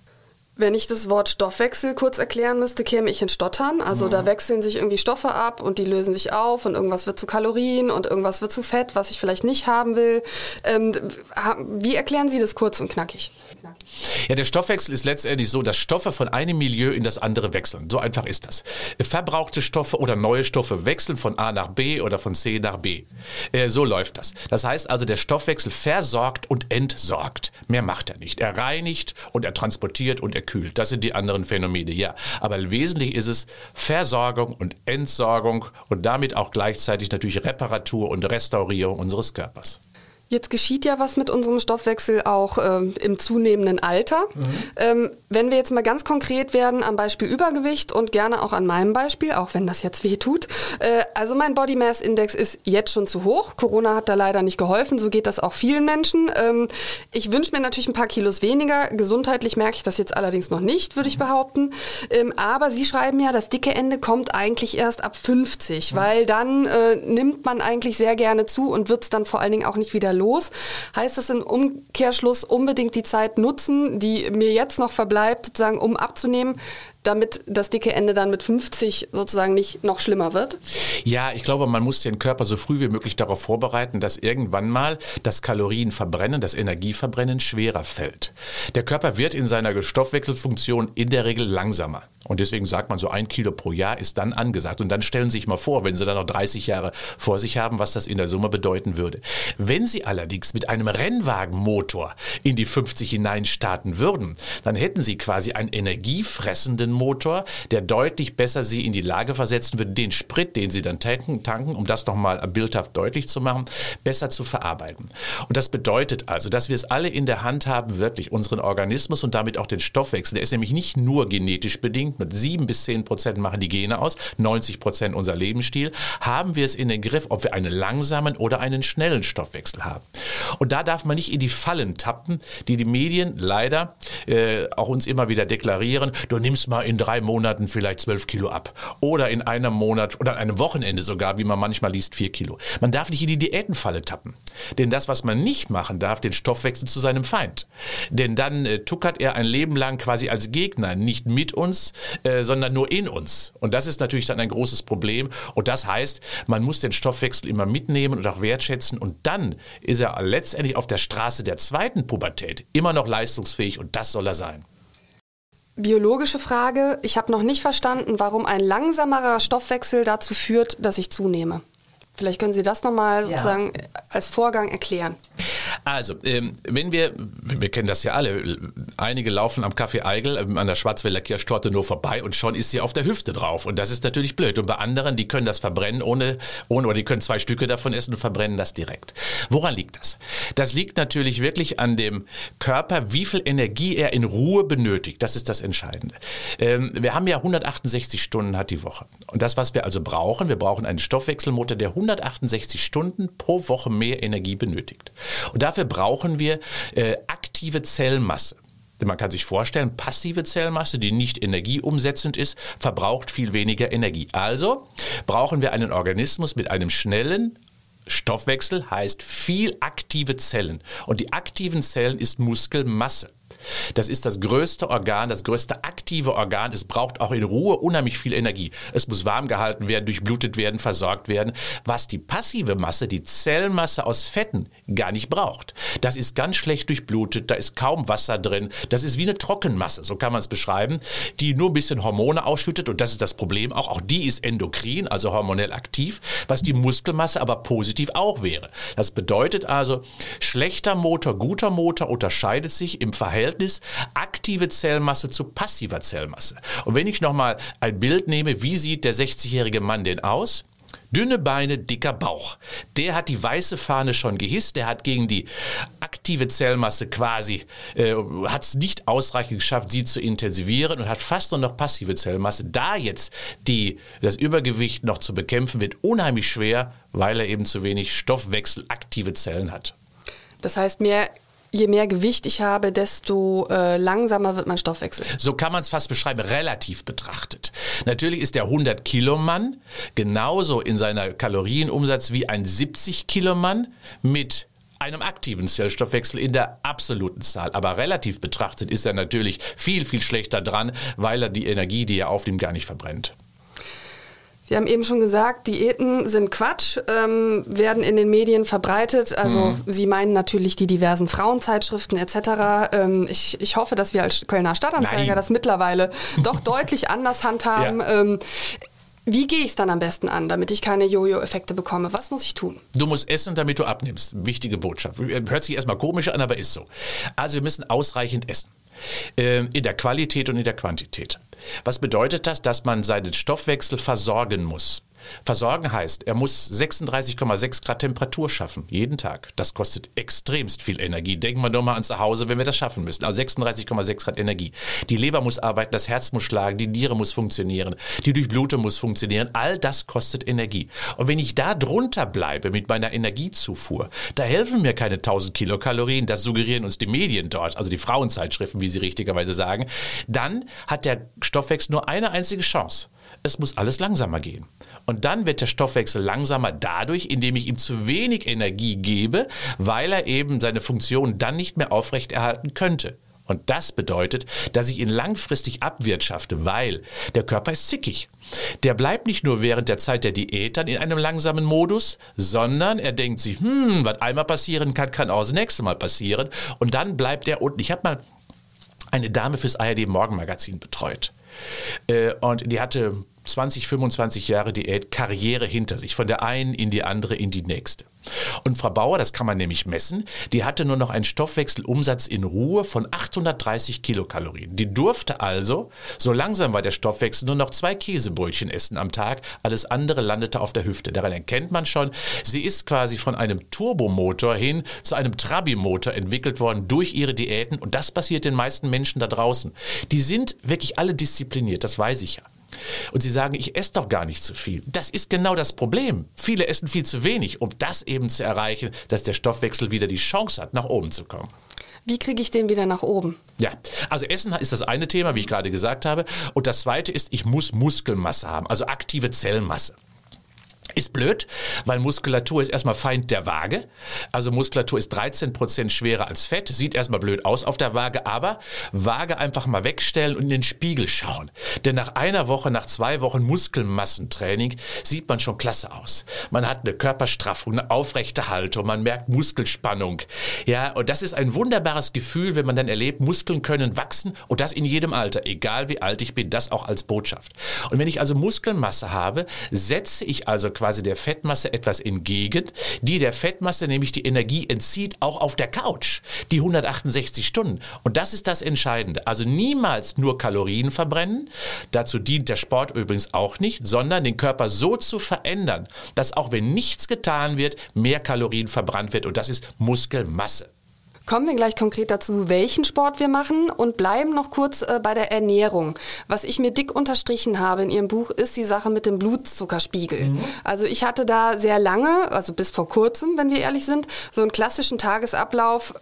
Wenn ich das Wort Stoffwechsel kurz erklären müsste, käme ich in Stottern. Also mhm. da wechseln sich irgendwie Stoffe ab und die lösen sich auf und irgendwas wird zu Kalorien und irgendwas wird zu Fett, was ich vielleicht nicht haben will. Ähm, wie erklären Sie das kurz und knackig? Ja, der Stoffwechsel ist letztendlich so, dass Stoffe von einem Milieu in das andere wechseln. So einfach ist das. Verbrauchte Stoffe oder neue Stoffe wechseln von A nach B oder von C nach B. Äh, so läuft das. Das heißt also, der Stoffwechsel versorgt und entsorgt. Mehr macht er nicht. Er reinigt und er transportiert und er gekühlt. Das sind die anderen Phänomene, ja. Aber wesentlich ist es Versorgung und Entsorgung und damit auch gleichzeitig natürlich Reparatur und Restaurierung unseres Körpers. Jetzt geschieht ja was mit unserem Stoffwechsel auch ähm, im zunehmenden Alter. Mhm. Ähm, wenn wir jetzt mal ganz konkret werden am Beispiel Übergewicht und gerne auch an meinem Beispiel, auch wenn das jetzt weh tut. Äh, also mein Body Mass Index ist jetzt schon zu hoch. Corona hat da leider nicht geholfen. So geht das auch vielen Menschen. Ähm, ich wünsche mir natürlich ein paar Kilos weniger. Gesundheitlich merke ich das jetzt allerdings noch nicht, würde ich behaupten. Ähm, aber Sie schreiben ja, das dicke Ende kommt eigentlich erst ab 50, mhm. weil dann äh, nimmt man eigentlich sehr gerne zu und wird es dann vor allen Dingen auch nicht wieder los. Heißt das im Umkehrschluss unbedingt die Zeit nutzen, die mir jetzt noch verbleibt, sozusagen, um abzunehmen, damit das dicke Ende dann mit 50 sozusagen nicht noch schlimmer wird? Ja, ich glaube, man muss den Körper so früh wie möglich darauf vorbereiten, dass irgendwann mal das Kalorienverbrennen, das Energieverbrennen schwerer fällt. Der Körper wird in seiner Stoffwechselfunktion in der Regel langsamer. Und deswegen sagt man, so ein Kilo pro Jahr ist dann angesagt. Und dann stellen Sie sich mal vor, wenn Sie dann noch 30 Jahre vor sich haben, was das in der Summe bedeuten würde. Wenn Sie allerdings mit einem Rennwagenmotor in die 50 hinein starten würden, dann hätten Sie quasi einen energiefressenden Motor, der deutlich besser Sie in die Lage versetzen würde, den Sprit, den Sie dann tanken, tanken um das nochmal bildhaft deutlich zu machen, besser zu verarbeiten. Und das bedeutet also, dass wir es alle in der Hand haben, wirklich unseren Organismus und damit auch den Stoffwechsel. Der ist nämlich nicht nur genetisch bedingt, mit sieben bis zehn Prozent machen die Gene aus, 90 Prozent unser Lebensstil, haben wir es in den Griff, ob wir einen langsamen oder einen schnellen Stoffwechsel haben. Und da darf man nicht in die Fallen tappen, die die Medien leider äh, auch uns immer wieder deklarieren. Du nimmst mal in drei Monaten vielleicht zwölf Kilo ab. Oder in einem Monat oder an einem Wochenende sogar, wie man manchmal liest, vier Kilo. Man darf nicht in die Diätenfalle tappen. Denn das, was man nicht machen darf, den Stoffwechsel zu seinem Feind. Denn dann äh, tuckert er ein Leben lang quasi als Gegner, nicht mit uns, äh, sondern nur in uns. Und das ist natürlich dann ein großes Problem. Und das heißt, man muss den Stoffwechsel immer mitnehmen und auch wertschätzen. Und dann ist er letztendlich auf der Straße der zweiten Pubertät immer noch leistungsfähig und das soll er sein. Biologische Frage. Ich habe noch nicht verstanden, warum ein langsamerer Stoffwechsel dazu führt, dass ich zunehme. Vielleicht können Sie das nochmal ja. sozusagen als Vorgang erklären. Also, ähm, wenn wir, wir kennen das ja alle, einige laufen am Café Eigel ähm, an der Schwarzwälder Kirschtorte nur vorbei und schon ist sie auf der Hüfte drauf. Und das ist natürlich blöd. Und bei anderen, die können das verbrennen ohne, ohne oder die können zwei Stücke davon essen und verbrennen das direkt. Woran liegt das? Das liegt natürlich wirklich an dem Körper, wie viel Energie er in Ruhe benötigt. Das ist das Entscheidende. Ähm, wir haben ja 168 Stunden hat die Woche. Und das, was wir also brauchen, wir brauchen einen Stoffwechselmotor, der 168 Stunden pro Woche mehr Energie benötigt. Und Dafür brauchen wir äh, aktive Zellmasse. Man kann sich vorstellen, passive Zellmasse, die nicht energieumsetzend ist, verbraucht viel weniger Energie. Also brauchen wir einen Organismus mit einem schnellen, Stoffwechsel heißt viel aktive Zellen. Und die aktiven Zellen ist Muskelmasse. Das ist das größte Organ, das größte aktive Organ. Es braucht auch in Ruhe unheimlich viel Energie. Es muss warm gehalten werden, durchblutet werden, versorgt werden, was die passive Masse, die Zellmasse aus Fetten gar nicht braucht. Das ist ganz schlecht durchblutet, da ist kaum Wasser drin. Das ist wie eine Trockenmasse, so kann man es beschreiben, die nur ein bisschen Hormone ausschüttet und das ist das Problem auch. Auch die ist endokrin, also hormonell aktiv, was die Muskelmasse aber positiv auch wäre. Das bedeutet also, schlechter Motor, guter Motor unterscheidet sich im Verhältnis Verhältnis aktive Zellmasse zu passiver Zellmasse. Und wenn ich nochmal ein Bild nehme, wie sieht der 60-jährige Mann denn aus? Dünne Beine, dicker Bauch. Der hat die weiße Fahne schon gehisst. Der hat gegen die aktive Zellmasse quasi, äh, hat es nicht ausreichend geschafft, sie zu intensivieren und hat fast nur noch passive Zellmasse. Da jetzt die, das Übergewicht noch zu bekämpfen, wird unheimlich schwer, weil er eben zu wenig stoffwechselaktive Zellen hat. Das heißt, mehr je mehr Gewicht ich habe, desto äh, langsamer wird mein Stoffwechsel. So kann man es fast beschreiben, relativ betrachtet. Natürlich ist der 100 Kilo Mann genauso in seiner Kalorienumsatz wie ein 70 Kilo Mann mit einem aktiven Zellstoffwechsel in der absoluten Zahl. Aber relativ betrachtet ist er natürlich viel, viel schlechter dran, weil er die Energie, die er aufnimmt, gar nicht verbrennt. Sie haben eben schon gesagt, Diäten sind Quatsch, ähm, werden in den Medien verbreitet. Also mhm. Sie meinen natürlich die diversen Frauenzeitschriften etc. Ähm, ich, ich hoffe, dass wir als Kölner Stadtanzeiger Nein. das mittlerweile doch deutlich anders handhaben. Ja. Ähm, wie gehe ich es dann am besten an, damit ich keine Jojo-Effekte bekomme? Was muss ich tun? Du musst essen, damit du abnimmst. Wichtige Botschaft. Hört sich erstmal komisch an, aber ist so. Also wir müssen ausreichend essen. Ähm, in der Qualität und in der Quantität. Was bedeutet das? Dass man seinen Stoffwechsel versorgen muss. Versorgen heißt, er muss 36,6 Grad Temperatur schaffen, jeden Tag. Das kostet extremst viel Energie. Denken wir nur mal an zu Hause, wenn wir das schaffen müssen. Also 36,6 Grad Energie. Die Leber muss arbeiten, das Herz muss schlagen, die Niere muss funktionieren, die Durchblutung muss funktionieren. All das kostet Energie. Und wenn ich da drunter bleibe mit meiner Energiezufuhr, da helfen mir keine 1000 Kilokalorien, das suggerieren uns die Medien dort, also die Frauenzeitschriften, wie sie richtigerweise sagen, dann hat der Stoffwechsel nur eine einzige Chance. Es muss alles langsamer gehen. Und dann wird der Stoffwechsel langsamer dadurch, indem ich ihm zu wenig Energie gebe, weil er eben seine Funktion dann nicht mehr aufrechterhalten könnte. Und das bedeutet, dass ich ihn langfristig abwirtschafte, weil der Körper ist zickig. Der bleibt nicht nur während der Zeit der Diät dann in einem langsamen Modus, sondern er denkt sich, hm, was einmal passieren kann, kann auch das nächste Mal passieren. Und dann bleibt er unten. Ich habe mal eine Dame fürs ARD Morgenmagazin betreut. Äh, und die hatte 20, 25 Jahre Diät-Karriere hinter sich, von der einen in die andere in die nächste. Und Frau Bauer, das kann man nämlich messen, die hatte nur noch einen Stoffwechselumsatz in Ruhe von 830 Kilokalorien. Die durfte also, so langsam war der Stoffwechsel, nur noch zwei Käsebrötchen essen am Tag. Alles andere landete auf der Hüfte. Daran erkennt man schon, sie ist quasi von einem Turbomotor hin zu einem Trabi-Motor entwickelt worden durch ihre Diäten. Und das passiert den meisten Menschen da draußen. Die sind wirklich alle diszipliniert, das weiß ich ja. Und sie sagen, ich esse doch gar nicht zu viel. Das ist genau das Problem. Viele essen viel zu wenig, um das eben zu erreichen, dass der Stoffwechsel wieder die Chance hat, nach oben zu kommen. Wie kriege ich den wieder nach oben? Ja, also Essen ist das eine Thema, wie ich gerade gesagt habe. Und das zweite ist, ich muss Muskelmasse haben, also aktive Zellmasse. Ist blöd, weil Muskulatur ist erstmal Feind der Waage. Also Muskulatur ist 13% schwerer als Fett. Sieht erstmal blöd aus auf der Waage, aber Waage einfach mal wegstellen und in den Spiegel schauen. Denn nach einer Woche, nach zwei Wochen Muskelmassentraining sieht man schon klasse aus. Man hat eine Körperstraffung, eine aufrechte Haltung, man merkt Muskelspannung. Ja, und das ist ein wunderbares Gefühl, wenn man dann erlebt, Muskeln können wachsen und das in jedem Alter, egal wie alt ich bin, das auch als Botschaft. Und wenn ich also Muskelmasse habe, setze ich also quasi der Fettmasse etwas entgegen, die der Fettmasse nämlich die Energie entzieht, auch auf der Couch, die 168 Stunden. Und das ist das Entscheidende. Also niemals nur Kalorien verbrennen, dazu dient der Sport übrigens auch nicht, sondern den Körper so zu verändern, dass auch wenn nichts getan wird, mehr Kalorien verbrannt wird und das ist Muskelmasse. Kommen wir gleich konkret dazu, welchen Sport wir machen und bleiben noch kurz äh, bei der Ernährung. Was ich mir dick unterstrichen habe in Ihrem Buch, ist die Sache mit dem Blutzuckerspiegel. Mhm. Also ich hatte da sehr lange, also bis vor kurzem, wenn wir ehrlich sind, so einen klassischen Tagesablauf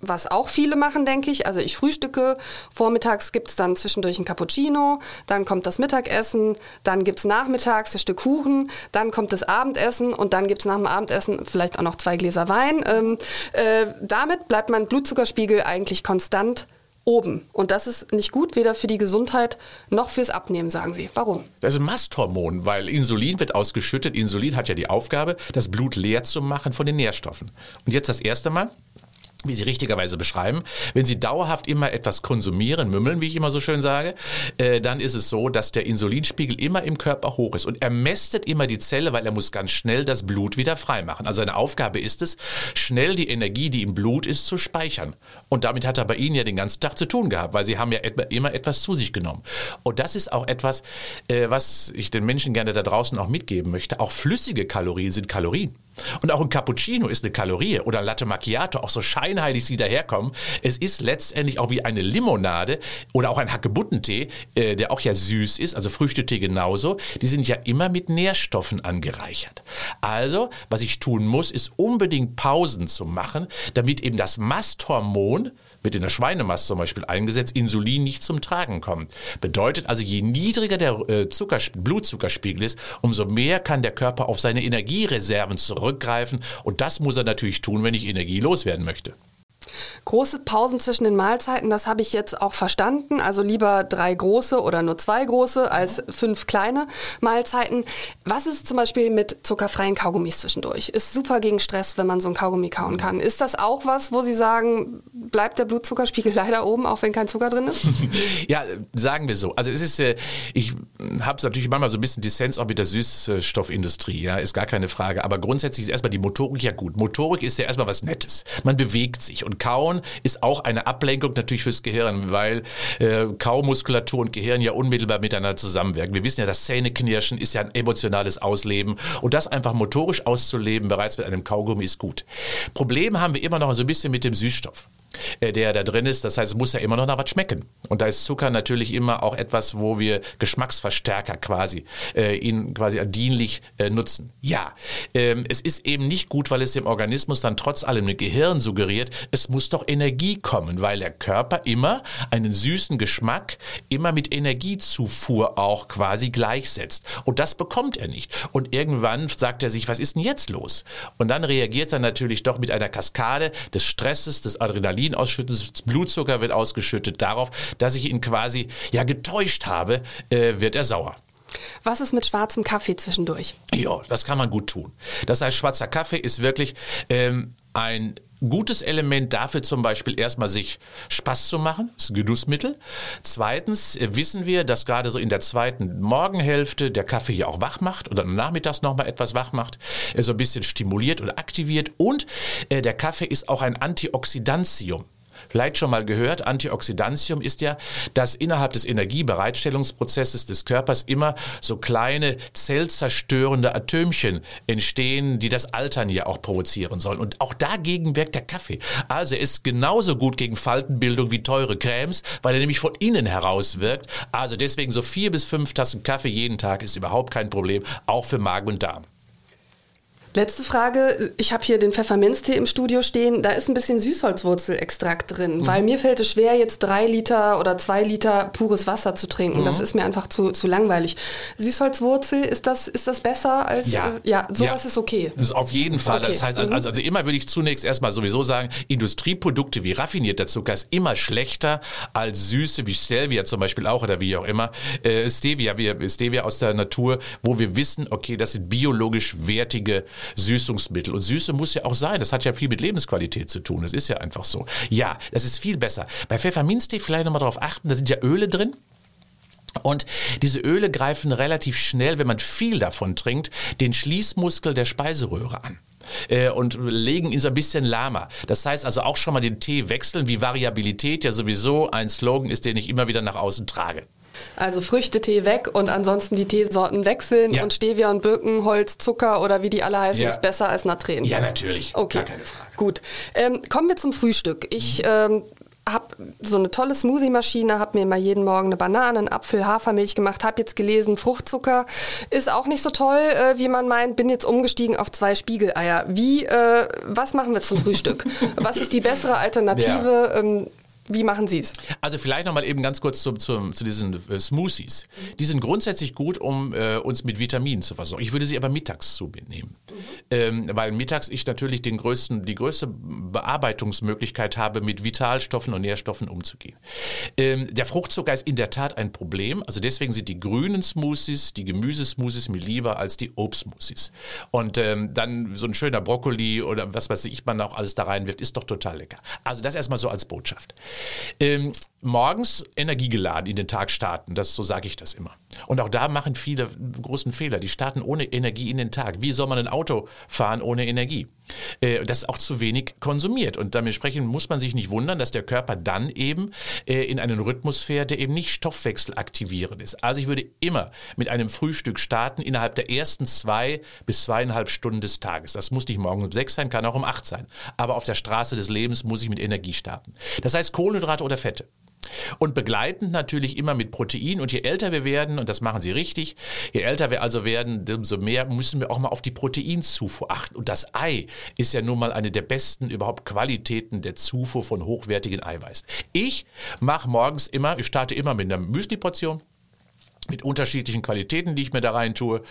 was auch viele machen, denke ich. Also ich frühstücke, vormittags gibt es dann zwischendurch ein Cappuccino, dann kommt das Mittagessen, dann gibt es nachmittags ein Stück Kuchen, dann kommt das Abendessen und dann gibt es nach dem Abendessen vielleicht auch noch zwei Gläser Wein. Ähm, äh, damit bleibt mein Blutzuckerspiegel eigentlich konstant oben. Und das ist nicht gut, weder für die Gesundheit noch fürs Abnehmen, sagen Sie. Warum? Das ist ein Masthormon, weil Insulin wird ausgeschüttet. Insulin hat ja die Aufgabe, das Blut leer zu machen von den Nährstoffen. Und jetzt das erste Mal, wie Sie richtigerweise beschreiben, wenn Sie dauerhaft immer etwas konsumieren, mümmeln, wie ich immer so schön sage, äh, dann ist es so, dass der Insulinspiegel immer im Körper hoch ist und er mästet immer die Zelle, weil er muss ganz schnell das Blut wieder freimachen. Also seine Aufgabe ist es, schnell die Energie, die im Blut ist, zu speichern. Und damit hat er bei Ihnen ja den ganzen Tag zu tun gehabt, weil Sie haben ja immer etwas zu sich genommen. Und das ist auch etwas, äh, was ich den Menschen gerne da draußen auch mitgeben möchte. Auch flüssige Kalorien sind Kalorien. Und auch ein Cappuccino ist eine Kalorie oder ein Latte Macchiato, auch so scheinheilig sie daherkommen. Es ist letztendlich auch wie eine Limonade oder auch ein Hackebuttentee, äh, der auch ja süß ist, also Früchtetee genauso. Die sind ja immer mit Nährstoffen angereichert. Also, was ich tun muss, ist unbedingt Pausen zu machen, damit eben das Masthormon, wird in der Schweinemast zum Beispiel eingesetzt, Insulin nicht zum Tragen kommt. Bedeutet also, je niedriger der äh, Blutzuckerspiegel ist, umso mehr kann der Körper auf seine Energiereserven zurückgreifen. Und das muss er natürlich tun, wenn ich Energie loswerden möchte. Große Pausen zwischen den Mahlzeiten, das habe ich jetzt auch verstanden. Also lieber drei große oder nur zwei große als fünf kleine Mahlzeiten. Was ist zum Beispiel mit zuckerfreien Kaugummis zwischendurch? Ist super gegen Stress, wenn man so ein Kaugummi kauen kann. Ist das auch was, wo Sie sagen, bleibt der Blutzuckerspiegel leider oben, auch wenn kein Zucker drin ist? ja, sagen wir so. Also es ist, äh, ich habe es natürlich manchmal so ein bisschen Dissens auch mit der Süßstoffindustrie, ja, ist gar keine Frage. Aber grundsätzlich ist erstmal die Motorik ja gut. Motorik ist ja erstmal was Nettes. Man bewegt sich und Kauen ist auch eine Ablenkung natürlich fürs Gehirn, weil äh, Kaumuskulatur und Gehirn ja unmittelbar miteinander zusammenwirken. Wir wissen ja, das Zähneknirschen ist ja ein emotionales Ausleben und das einfach motorisch auszuleben bereits mit einem Kaugummi ist gut. Problem haben wir immer noch so ein bisschen mit dem Süßstoff. Äh, der da drin ist. Das heißt, es muss ja immer noch nach was schmecken. Und da ist Zucker natürlich immer auch etwas, wo wir Geschmacksverstärker quasi äh, ihn quasi dienlich äh, nutzen. Ja, ähm, es ist eben nicht gut, weil es dem Organismus dann trotz allem im Gehirn suggeriert, es muss doch Energie kommen, weil der Körper immer einen süßen Geschmack immer mit Energiezufuhr auch quasi gleichsetzt. Und das bekommt er nicht. Und irgendwann sagt er sich, was ist denn jetzt los? Und dann reagiert er natürlich doch mit einer Kaskade des Stresses, des Adrenalins Adrenalin ausschütten, Blutzucker wird ausgeschüttet. Darauf, dass ich ihn quasi ja getäuscht habe, äh, wird er sauer. Was ist mit schwarzem Kaffee zwischendurch? Ja, das kann man gut tun. Das heißt, schwarzer Kaffee ist wirklich ähm, ein gutes Element dafür zum Beispiel erstmal sich Spaß zu machen, das ist ein Genussmittel. Zweitens äh, wissen wir, dass gerade so in der zweiten Morgenhälfte der Kaffee ja auch wach macht oder nachmittags nochmal etwas wach macht, so ein bisschen stimuliert oder aktiviert und äh, der Kaffee ist auch ein Antioxidantium vielleicht schon mal gehört, Antioxidantium ist ja, dass innerhalb des Energiebereitstellungsprozesses des Körpers immer so kleine zellzerstörende Atömchen entstehen, die das Altern ja auch provozieren sollen. Und auch dagegen wirkt der Kaffee. Also er ist genauso gut gegen Faltenbildung wie teure Cremes, weil er nämlich von innen heraus wirkt. Also deswegen so vier bis fünf Tassen Kaffee jeden Tag ist überhaupt kein Problem, auch für Magen und Darm. Letzte Frage. Ich habe hier den Pfefferminztee im Studio stehen. Da ist ein bisschen Süßholzwurzelextrakt drin, mhm. weil mir fällt es schwer, jetzt drei Liter oder zwei Liter pures Wasser zu trinken. Mhm. Das ist mir einfach zu, zu langweilig. Süßholzwurzel, ist das, ist das besser als. Ja, äh, ja sowas ja. ist okay. Das ist auf jeden Fall. Okay. Das heißt, mhm. also, also immer würde ich zunächst erstmal sowieso sagen, Industrieprodukte wie raffinierter Zucker ist immer schlechter als Süße wie Stevia zum Beispiel auch oder wie auch immer. Äh, Stevia, wie, Stevia aus der Natur, wo wir wissen, okay, das sind biologisch wertige Süßungsmittel. Und Süße muss ja auch sein. Das hat ja viel mit Lebensqualität zu tun. Das ist ja einfach so. Ja, das ist viel besser. Bei Pfefferminztee vielleicht nochmal darauf achten, da sind ja Öle drin. Und diese Öle greifen relativ schnell, wenn man viel davon trinkt, den Schließmuskel der Speiseröhre an äh, und legen ihn so ein bisschen lahmer. Das heißt also auch schon mal den Tee wechseln, wie Variabilität ja sowieso ein Slogan ist, den ich immer wieder nach außen trage. Also Früchtetee weg und ansonsten die Teesorten wechseln ja. und Stevia und Birkenholz, Zucker oder wie die alle heißen, ja. ist besser als Natren. Ja, natürlich. Okay, Gar keine Frage. gut. Ähm, kommen wir zum Frühstück. Ich mhm. ähm, habe so eine tolle Smoothie-Maschine, habe mir immer jeden Morgen eine Banane, einen Apfel, Hafermilch gemacht, habe jetzt gelesen, Fruchtzucker ist auch nicht so toll, äh, wie man meint, bin jetzt umgestiegen auf zwei Spiegeleier. Wie, äh, was machen wir zum Frühstück? was ist die bessere Alternative? Ja. Ähm, Wie machen Sie es? Also vielleicht nochmal eben ganz kurz zu, zu, zu diesen äh, Smoothies. Die sind grundsätzlich gut, um äh, uns mit Vitaminen zu versorgen. Ich würde sie aber mittags zu mir nehmen. Mhm. Ähm, weil mittags ich natürlich den größten, die größte Bearbeitungsmöglichkeit habe, mit Vitalstoffen und Nährstoffen umzugehen. Ähm, der Fruchtzucker ist in der Tat ein Problem. Also deswegen sind die grünen Smoothies, die Gemüsesmoothies mir lieber als die Obstsmoothies. Und ähm, dann so ein schöner Brokkoli oder was weiß ich, man auch alles da reinwirft, ist doch total lecker. Also das erstmal so als Botschaft. Ähm, morgens energiegeladen in den Tag starten, das so sage ich das immer. Und auch da machen viele großen Fehler. Die starten ohne Energie in den Tag. Wie soll man ein Auto fahren ohne Energie? Äh, das ist auch zu wenig konsumiert. Und dementsprechend muss man sich nicht wundern, dass der Körper dann eben äh, in einen Rhythmus fährt, der eben nicht stoffwechselaktivierend ist. Also ich würde immer mit einem Frühstück starten innerhalb der ersten zwei bis zweieinhalb Stunden des Tages. Das muss nicht morgen um sechs sein, kann auch um acht sein. Aber auf der Straße des Lebens muss ich mit Energie starten. Das heißt Kohlenhydrate oder Fette. Und begleitend natürlich immer mit Protein. Und je älter wir werden, und das machen sie richtig, je älter wir also werden, umso mehr müssen wir auch mal auf die Proteinzufuhr achten. Und das Ei ist ja nun mal eine der besten überhaupt Qualitäten der Zufuhr von hochwertigen Eiweiß. Ich mache morgens immer, ich starte immer mit einer Müsli-Portion mit unterschiedlichen Qualitäten, die ich mir da rein tue.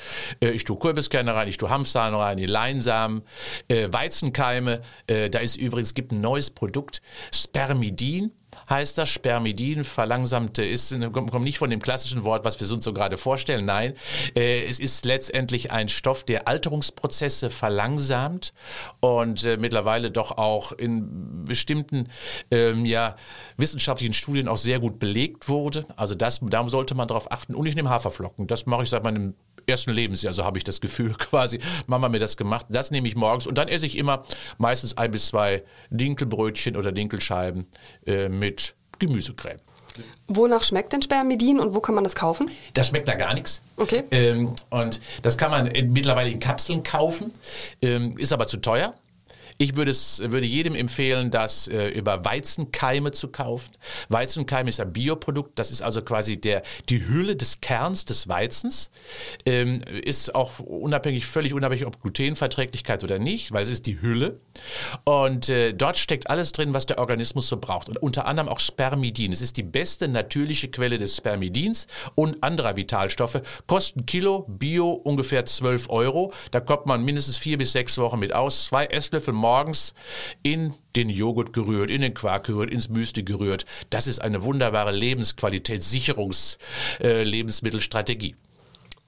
Äh, ich tue Kürbiskerne rein, ich tue Hanfsamen rein, die Leinsamen, äh, Weizenkeime. Äh, da ist übrigens gibt ein neues Produkt, Spermidin heißt das. Spermidin, verlangsamte, ist, kommt nicht von dem klassischen Wort, was wir uns so gerade vorstellen. Nein, äh, es ist letztendlich ein Stoff, der Alterungsprozesse verlangsamt und äh, mittlerweile doch auch in bestimmten ähm, ja, wissenschaftlichen Studien auch sehr gut belegt wurde. Also das, da sollte man darauf achten. Und ich nehme Haferflocken. Das mache ich seit meinem ersten Lebensjahr, so habe ich das Gefühl quasi, Mama mir das gemacht. Das nehme ich morgens und dann esse ich immer meistens ein bis zwei Dinkelbrötchen oder Dinkelscheiben äh, mit Gemüsecreme. Wonach schmeckt denn Spermidin und wo kann man das kaufen? Das schmeckt da gar nichts. Okay. Ähm, und das kann man mittlerweile in Kapseln kaufen, ähm, ist aber zu teuer. Ich würde, es, würde jedem empfehlen, das äh, über Weizenkeime zu kaufen. Weizenkeim ist ein Bioprodukt, das ist also quasi der, die Hülle des Kerns des Weizens. Ähm, ist auch unabhängig, völlig unabhängig, ob Glutenverträglichkeit oder nicht, weil es ist die Hülle. Und äh, dort steckt alles drin, was der Organismus so braucht. Und unter anderem auch Spermidin. Es ist die beste natürliche Quelle des Spermidins und anderer Vitalstoffe. Kosten Kilo Bio ungefähr 12 Euro. Da kommt man mindestens vier bis sechs Wochen mit aus. Zwei Esslöffel morgens in den Joghurt gerührt, in den Quark gerührt, ins Müsli gerührt. Das ist eine wunderbare Lebensqualitätssicherungs-Lebensmittelstrategie. Äh,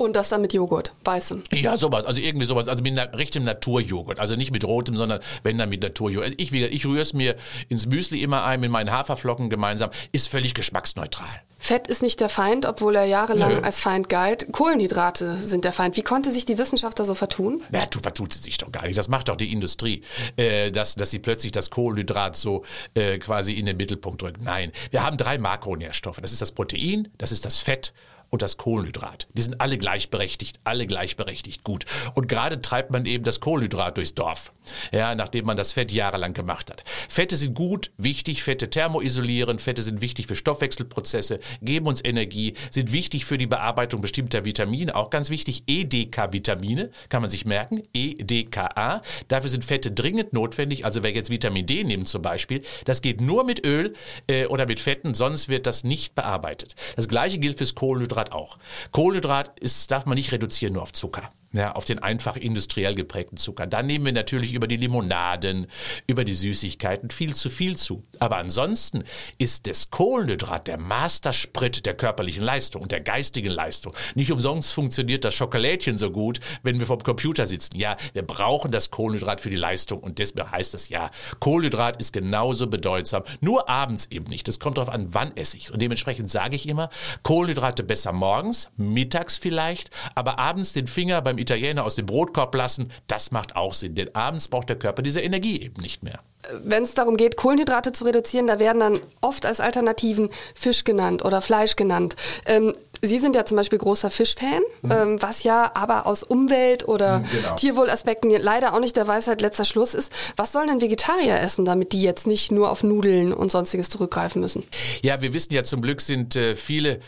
und das dann mit Joghurt, weißem. Ja, sowas. Also irgendwie sowas. Also mit richtigem Naturjoghurt. Also nicht mit rotem, sondern wenn dann mit Naturjoghurt. Ich, ich rühre es mir ins Müsli immer ein mit meinen Haferflocken gemeinsam. Ist völlig geschmacksneutral. Fett ist nicht der Feind, obwohl er jahrelang Nö. als Feind galt. Kohlenhydrate sind der Feind. Wie konnte sich die Wissenschaft da so vertun? Na, tu, vertut sie sich doch gar nicht. Das macht doch die Industrie, äh, dass, dass sie plötzlich das Kohlenhydrat so äh, quasi in den Mittelpunkt drückt. Nein, wir haben drei Makronährstoffe. Das ist das Protein, das ist das Fett und das Kohlenhydrat. Die sind alle gleichberechtigt, alle gleichberechtigt gut. Und gerade treibt man eben das Kohlenhydrat durchs Dorf, ja, nachdem man das Fett jahrelang gemacht hat. Fette sind gut, wichtig, Fette thermoisolieren, Fette sind wichtig für Stoffwechselprozesse, geben uns Energie, sind wichtig für die Bearbeitung bestimmter Vitamine, auch ganz wichtig, EDK-Vitamine, kann man sich merken, EDKA. Dafür sind Fette dringend notwendig, also wer jetzt Vitamin D nimmt zum Beispiel, das geht nur mit Öl äh, oder mit Fetten, sonst wird das nicht bearbeitet. Das gleiche gilt fürs Kohlenhydrat Kohlenhydrat auch. Kohlenhydrat ist, darf man nicht reduzieren nur auf Zucker ja, auf den einfach industriell geprägten Zucker. Dann nehmen wir natürlich über die Limonaden, über die Süßigkeiten viel zu viel zu. Aber ansonsten ist das Kohlenhydrat der Mastersprit der körperlichen Leistung und der geistigen Leistung. Nicht umsonst funktioniert das Schokolädchen so gut, wenn wir vom Computer sitzen. Ja, wir brauchen das Kohlenhydrat für die Leistung und deswegen heißt es ja, Kohlenhydrat ist genauso bedeutsam, nur abends eben nicht. Das kommt darauf an, wann esse ich. Und dementsprechend sage ich immer, Kohlenhydrate besser morgens, mittags vielleicht, aber abends den Finger beim Italiener aus dem Brotkorb lassen, das macht auch Sinn, denn abends braucht der Körper diese Energie eben nicht mehr. Wenn es darum geht, Kohlenhydrate zu reduzieren, da werden dann oft als Alternativen Fisch genannt oder Fleisch genannt. Ähm, Sie sind ja zum Beispiel großer Fischfan, mhm. ähm, was ja aber aus Umwelt- oder mhm, genau. Tierwohlaspekten leider auch nicht der Weisheit letzter Schluss ist. Was sollen denn Vegetarier essen, damit die jetzt nicht nur auf Nudeln und sonstiges zurückgreifen müssen? Ja, wir wissen ja zum Glück sind äh, viele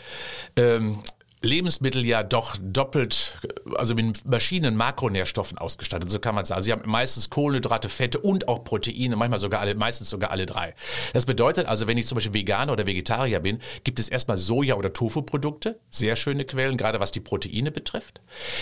ähm, Lebensmittel ja doch doppelt, also mit Maschinen Makronährstoffen ausgestattet, so kann man sagen. Sie haben meistens Kohlenhydrate, Fette und auch Proteine, manchmal sogar alle, meistens sogar alle drei. Das bedeutet also, wenn ich zum Beispiel Veganer oder Vegetarier bin, gibt es erstmal Soja- oder Tofu-Produkte, sehr schöne Quellen, gerade was die Proteine betrifft.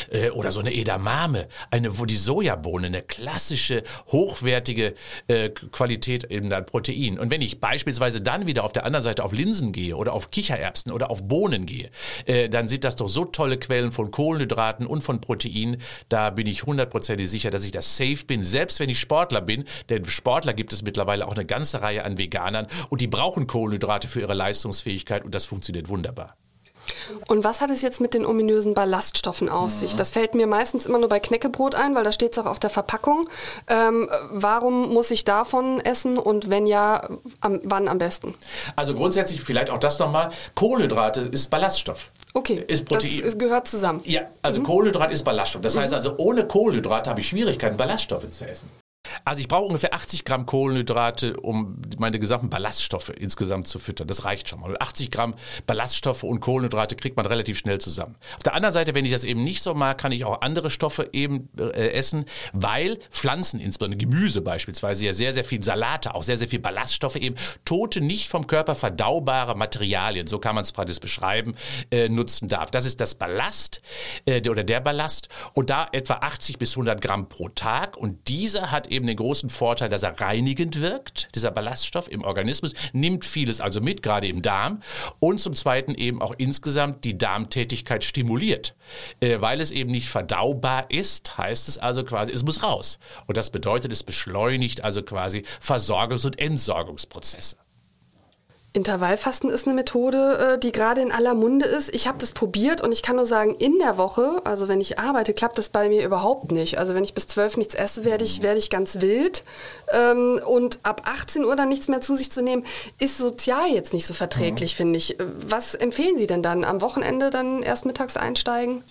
Äh, oder so eine Edamame, eine, wo die Sojabohne, eine klassische, hochwertige äh, Qualität in Protein. Und wenn ich beispielsweise dann wieder auf der anderen Seite auf Linsen gehe oder auf Kichererbsen oder auf Bohnen gehe, äh, dann sind das doch so tolle Quellen von Kohlenhydraten und von Protein. Da bin ich hundertprozentig sicher, dass ich das safe bin, selbst wenn ich Sportler bin. Denn Sportler gibt es mittlerweile auch eine ganze Reihe an Veganern und die brauchen Kohlenhydrate für ihre Leistungsfähigkeit und das funktioniert wunderbar. Und was hat es jetzt mit den ominösen Ballaststoffen aus sich? Das fällt mir meistens immer nur bei Knäckebrot ein, weil da steht es auch auf der Verpackung. Ähm, warum muss ich davon essen und wenn ja, am, wann am besten? Also grundsätzlich vielleicht auch das nochmal. Kohlenhydrate ist Ballaststoff. Okay, ist Protein. das gehört zusammen. Ja, also mhm. Kohlenhydrat ist Ballaststoff. Das heißt also, ohne Kohlenhydrate habe ich Schwierigkeiten, Ballaststoffe zu essen. Also ich brauche ungefähr 80 Gramm Kohlenhydrate, um meine gesamten Ballaststoffe insgesamt zu füttern. Das reicht schon mal. 80 Gramm Ballaststoffe und Kohlenhydrate kriegt man relativ schnell zusammen. Auf der anderen Seite, wenn ich das eben nicht so mag, kann ich auch andere Stoffe eben äh, essen, weil Pflanzen, insbesondere Gemüse beispielsweise, ja sehr, sehr viel Salate, auch sehr, sehr viel Ballaststoffe eben, tote, nicht vom Körper verdaubare Materialien, so kann man es praktisch beschreiben, äh, nutzen darf. Das ist das Ballast äh, oder der Ballast und da etwa 80 bis 100 Gramm pro Tag und dieser hat eben den großen Vorteil, dass er reinigend wirkt, dieser Ballaststoff im Organismus, nimmt vieles also mit, gerade im Darm und zum Zweiten eben auch insgesamt die Darmtätigkeit stimuliert. Äh, weil es eben nicht verdaubar ist, heißt es also quasi, es muss raus. Und das bedeutet, es beschleunigt also quasi Versorgungs- und Entsorgungsprozesse. Intervallfasten ist eine Methode, äh, die gerade in aller Munde ist. Ich habe das probiert und ich kann nur sagen, in der Woche, also wenn ich arbeite, klappt das bei mir überhaupt nicht. Also wenn ich bis zwölf nichts esse, werde ich, werde ich ganz wild. Ähm, und ab 18 Uhr dann nichts mehr zu sich zu nehmen, ist sozial jetzt nicht so verträglich, mhm. finde ich. Was empfehlen Sie denn dann? Am Wochenende dann erst mittags einsteigen?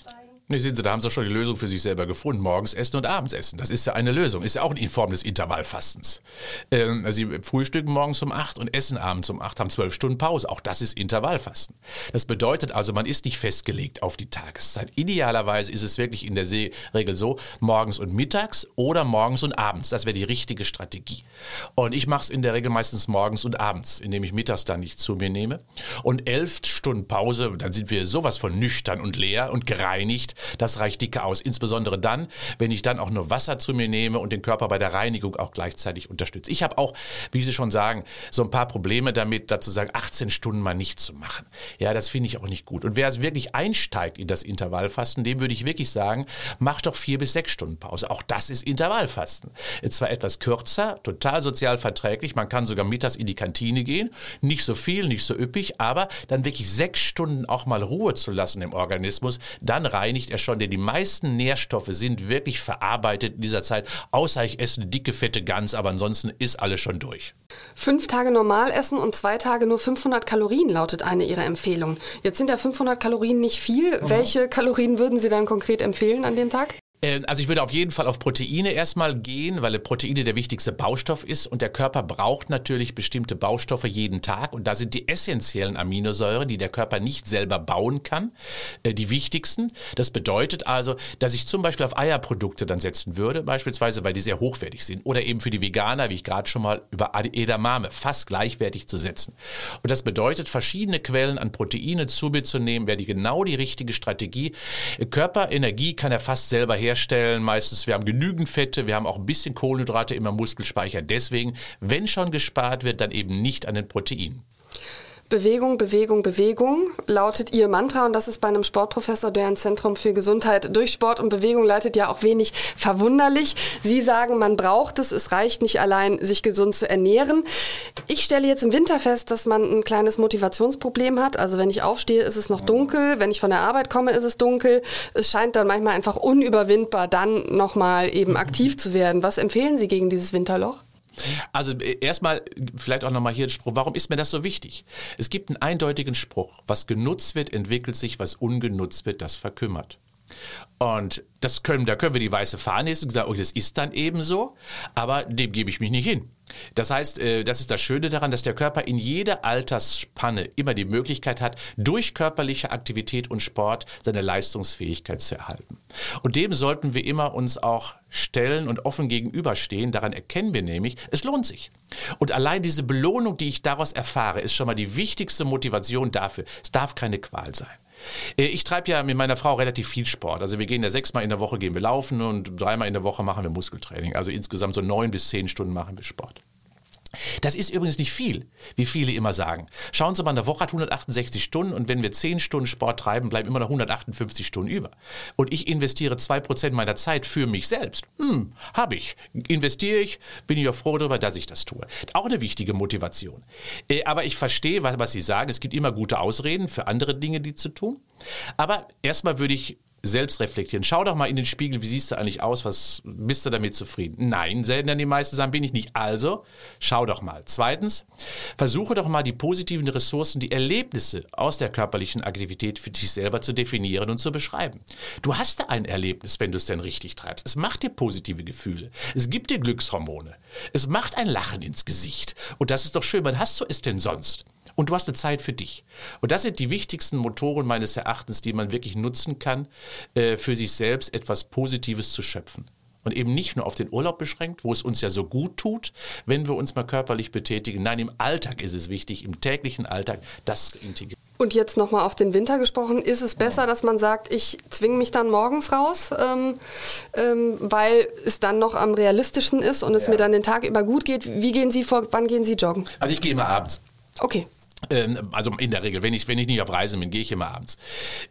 Nee, sehen Sie, da haben Sie schon die Lösung für sich selber gefunden. Morgens essen und abends essen. Das ist ja eine Lösung. Ist ja auch eine Form des Intervallfastens. Ähm, Sie frühstücken morgens um acht und essen abends um acht, haben zwölf Stunden Pause. Auch das ist Intervallfasten. Das bedeutet also, man ist nicht festgelegt auf die Tageszeit. Idealerweise ist es wirklich in der Regel so, morgens und mittags oder morgens und abends. Das wäre die richtige Strategie. Und ich mache es in der Regel meistens morgens und abends, indem ich mittags dann nicht zu mir nehme. Und elf Stunden Pause, dann sind wir sowas von nüchtern und leer und gereinigt das reicht dicke aus. Insbesondere dann, wenn ich dann auch nur Wasser zu mir nehme und den Körper bei der Reinigung auch gleichzeitig unterstütze. Ich habe auch, wie Sie schon sagen, so ein paar Probleme damit, dazu sagen, 18 Stunden mal nicht zu machen. Ja, das finde ich auch nicht gut. Und wer wirklich einsteigt in das Intervallfasten, dem würde ich wirklich sagen, mach doch vier bis sechs Stunden Pause. Auch das ist Intervallfasten. Zwar etwas kürzer, total sozial verträglich, man kann sogar mittags in die Kantine gehen, nicht so viel, nicht so üppig, aber dann wirklich sechs Stunden auch mal Ruhe zu lassen im Organismus, dann reinigt er schon, denn die meisten Nährstoffe sind wirklich verarbeitet in dieser Zeit, außer ich esse eine dicke, fette Gans, aber ansonsten ist alles schon durch. Fünf Tage normal essen und zwei Tage nur 500 Kalorien lautet eine Ihrer Empfehlungen. Jetzt sind ja 500 Kalorien nicht viel. Mhm. Welche Kalorien würden Sie dann konkret empfehlen an dem Tag? Äh, also ich würde auf jeden Fall auf Proteine erstmal gehen, weil Proteine der wichtigste Baustoff ist und der Körper braucht natürlich bestimmte Baustoffe jeden Tag und da sind die essentiellen Aminosäuren, die der Körper nicht selber bauen kann, äh, die wichtigsten. Das bedeutet also, dass ich zum Beispiel auf Eierprodukte dann setzen würde, beispielsweise, weil die sehr hochwertig sind oder eben für die Veganer, wie ich gerade schon mal über Edamame, fast gleichwertig zu setzen. Und das bedeutet, verschiedene Quellen an Proteine zu mir zu nehmen, wäre die genau die richtige Strategie. Körperenergie kann er fast selber herstellen herstellen. Meistens, wir haben genügend Fette, wir haben auch ein bisschen Kohlenhydrate im Muskelspeicher. Deswegen, wenn schon gespart wird, dann eben nicht an den Proteinen. Bewegung, Bewegung, Bewegung lautet Ihr Mantra und das ist bei einem Sportprofessor, der ein Zentrum für Gesundheit durch Sport und Bewegung leitet, ja auch wenig verwunderlich. Sie sagen, man braucht es, es reicht nicht allein, sich gesund zu ernähren. Ich stelle jetzt im Winter fest, dass man ein kleines Motivationsproblem hat. Also wenn ich aufstehe, ist es noch dunkel, wenn ich von der Arbeit komme, ist es dunkel. Es scheint dann manchmal einfach unüberwindbar, dann nochmal eben aktiv zu werden. Was empfehlen Sie gegen dieses Winterloch? Also äh, erstmal vielleicht auch nochmal hier ein Spruch, warum ist mir das so wichtig? Es gibt einen eindeutigen Spruch, was genutzt wird, entwickelt sich, was ungenutzt wird, das verkümmert. Und das können, da können wir die weiße Fahne hissen und sagen, oh, das ist dann eben so, aber dem gebe ich mich nicht hin. Das heißt, äh, das ist das Schöne daran, dass der Körper in jeder Altersspanne immer die Möglichkeit hat, durch körperliche Aktivität und Sport seine Leistungsfähigkeit zu erhalten. Und dem sollten wir immer uns auch stellen und offen gegenüberstehen. Daran erkennen wir nämlich, es lohnt sich. Und allein diese Belohnung, die ich daraus erfahre, ist schon mal die wichtigste Motivation dafür. Es darf keine Qual sein. Äh, ich treibe ja mit meiner Frau relativ viel Sport. Also wir gehen ja sechsmal in der Woche gehen wir laufen und dreimal in der Woche machen wir Muskeltraining. Also insgesamt so neun bis zehn Stunden machen wir Sport. Das ist übrigens nicht viel, wie viele immer sagen. Schauen Sie mal, eine Woche hat 168 Stunden und wenn wir 10 Stunden Sport treiben, bleiben immer noch 158 Stunden über. Und ich investiere 2% meiner Zeit für mich selbst. Hm, habe ich. Investiere ich, bin ich auch froh darüber, dass ich das tue. Auch eine wichtige Motivation. Äh, aber ich verstehe, was Sie sagen. Es gibt immer gute Ausreden für andere Dinge, die zu tun. Aber erstmal würde ich selbst reflektieren. Schau doch mal in den Spiegel, wie siehst du eigentlich aus? Was bist du damit zufrieden? Nein, selten die meisten sagen, bin ich nicht. Also, schau doch mal. Zweitens, versuche doch mal die positiven Ressourcen, die Erlebnisse aus der körperlichen Aktivität für dich selber zu definieren und zu beschreiben. Du hast da ein Erlebnis, wenn du es denn richtig treibst. Es macht dir positive Gefühle. Es gibt dir Glückshormone. Es macht ein Lachen ins Gesicht. Und das ist doch schön. Wann hast du es denn sonst? Und du hast eine Zeit für dich. Und das sind die wichtigsten Motoren meines Erachtens, die man wirklich nutzen kann, äh, für sich selbst etwas Positives zu schöpfen. Und eben nicht nur auf den Urlaub beschränkt, wo es uns ja so gut tut, wenn wir uns mal körperlich betätigen. Nein, im Alltag ist es wichtig, im täglichen Alltag das zu integrieren. Und jetzt nochmal auf den Winter gesprochen, ist es besser, dass man sagt, ich zwinge mich dann morgens raus, ähm, ähm, weil es dann noch am realistischen ist und es ja. mir dann den Tag über gut geht. Wie gehen Sie vor, wann gehen Sie joggen? Also ich gehe immer abends. Okay. Ähm, also in der Regel, wenn ich, wenn ich nicht auf Reisen bin, gehe ich immer abends.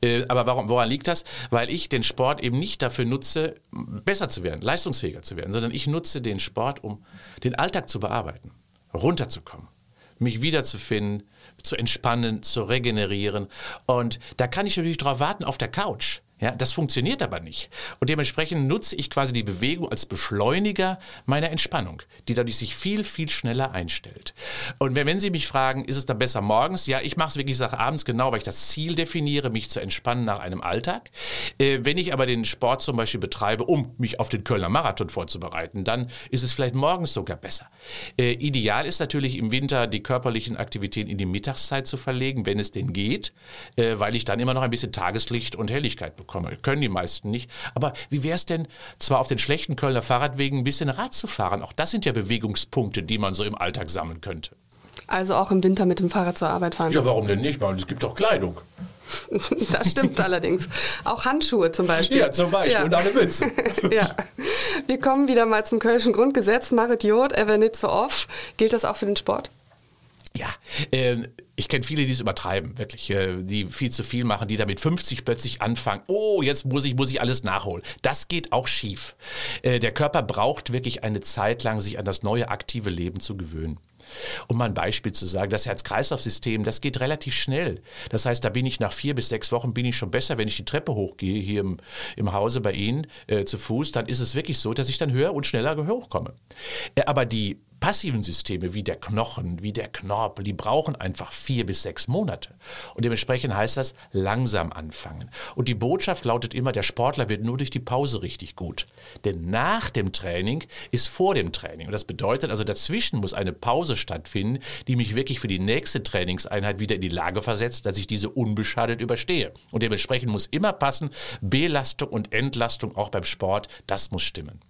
Äh, aber warum, woran liegt das? Weil ich den Sport eben nicht dafür nutze, besser zu werden, leistungsfähiger zu werden, sondern ich nutze den Sport, um den Alltag zu bearbeiten, runterzukommen, mich wiederzufinden, zu entspannen, zu regenerieren. Und da kann ich natürlich drauf warten auf der Couch. Ja, das funktioniert aber nicht. Und dementsprechend nutze ich quasi die Bewegung als Beschleuniger meiner Entspannung, die dadurch sich viel, viel schneller einstellt. Und wenn, Sie mich fragen, ist es da besser morgens? Ja, ich mache es wirklich sage abends genau, weil ich das Ziel definiere, mich zu entspannen nach einem Alltag. Äh, wenn ich aber den Sport zum Beispiel betreibe, um mich auf den Kölner Marathon vorzubereiten, dann ist es vielleicht morgens sogar besser. Äh, ideal ist natürlich im Winter die körperlichen Aktivitäten in die Mittagszeit zu verlegen, wenn es denn geht, äh, weil ich dann immer noch ein bisschen Tageslicht und Helligkeit bekomme bekomme. Können die meisten nicht. Aber wie wäre es denn, zwar auf den schlechten Kölner Fahrradwegen ein bisschen Rad zu fahren? Auch das sind ja Bewegungspunkte, die man so im Alltag sammeln könnte. Also auch im Winter mit dem Fahrrad zur Arbeit fahren? Ja, warum denn nicht? Es gibt doch Kleidung. Das stimmt allerdings. Auch Handschuhe zum Beispiel. Ja, zum Beispiel. Ja. Und eine Mütze. ja. Wir kommen wieder mal zum Kölschen Grundgesetz. Marit Jod, ever nicht so off. Gilt das auch für den Sport? Ja, äh, ich kenne viele, die es übertreiben, wirklich, äh, die viel zu viel machen, die damit 50 plötzlich anfangen. Oh, jetzt muss ich, muss ich alles nachholen. Das geht auch schief. Äh, der Körper braucht wirklich eine Zeit lang, sich an das neue aktive Leben zu gewöhnen. Um mal ein Beispiel zu sagen, das Herz-Kreislauf-System, das geht relativ schnell. Das heißt, da bin ich nach vier bis sechs Wochen bin ich schon besser, wenn ich die Treppe hochgehe hier im, im Hause bei Ihnen äh, zu Fuß, dann ist es wirklich so, dass ich dann höher und schneller hochkomme. Äh, aber die passiven Systeme wie der Knochen, wie der Knorpel, die brauchen einfach vier bis sechs Monate. Und dementsprechend heißt das langsam anfangen. Und die Botschaft lautet immer, der Sportler wird nur durch die Pause richtig gut. Denn nach dem Training ist vor dem Training. Und das bedeutet also, dazwischen muss eine Pause stattfinden, die mich wirklich für die nächste Trainingseinheit wieder in die Lage versetzt, dass ich diese unbeschadet überstehe. Und dementsprechend muss immer passen, Belastung und Entlastung auch beim Sport, das muss stimmen.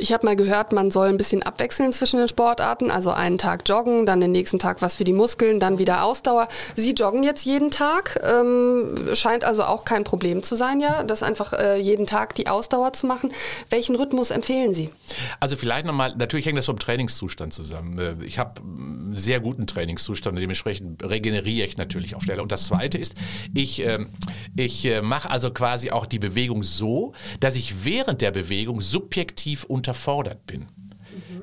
Ich habe mal gehört, man soll ein bisschen abwechseln zwischen den Sportarten. Also einen Tag joggen, dann den nächsten Tag was für die Muskeln, dann wieder Ausdauer. Sie joggen jetzt jeden Tag. Ähm, scheint also auch kein Problem zu sein, ja, das einfach äh, jeden Tag die Ausdauer zu machen. Welchen Rhythmus empfehlen Sie? Also vielleicht nochmal, natürlich hängt das vom Trainingszustand zusammen. Äh, ich habe einen sehr guten Trainingszustand dementsprechend regeneriere ich natürlich auch schneller. Und das Zweite ist, ich, äh, ich äh, mache also quasi auch die Bewegung so, dass ich während der Bewegung subjektiv unter unterfordert bin.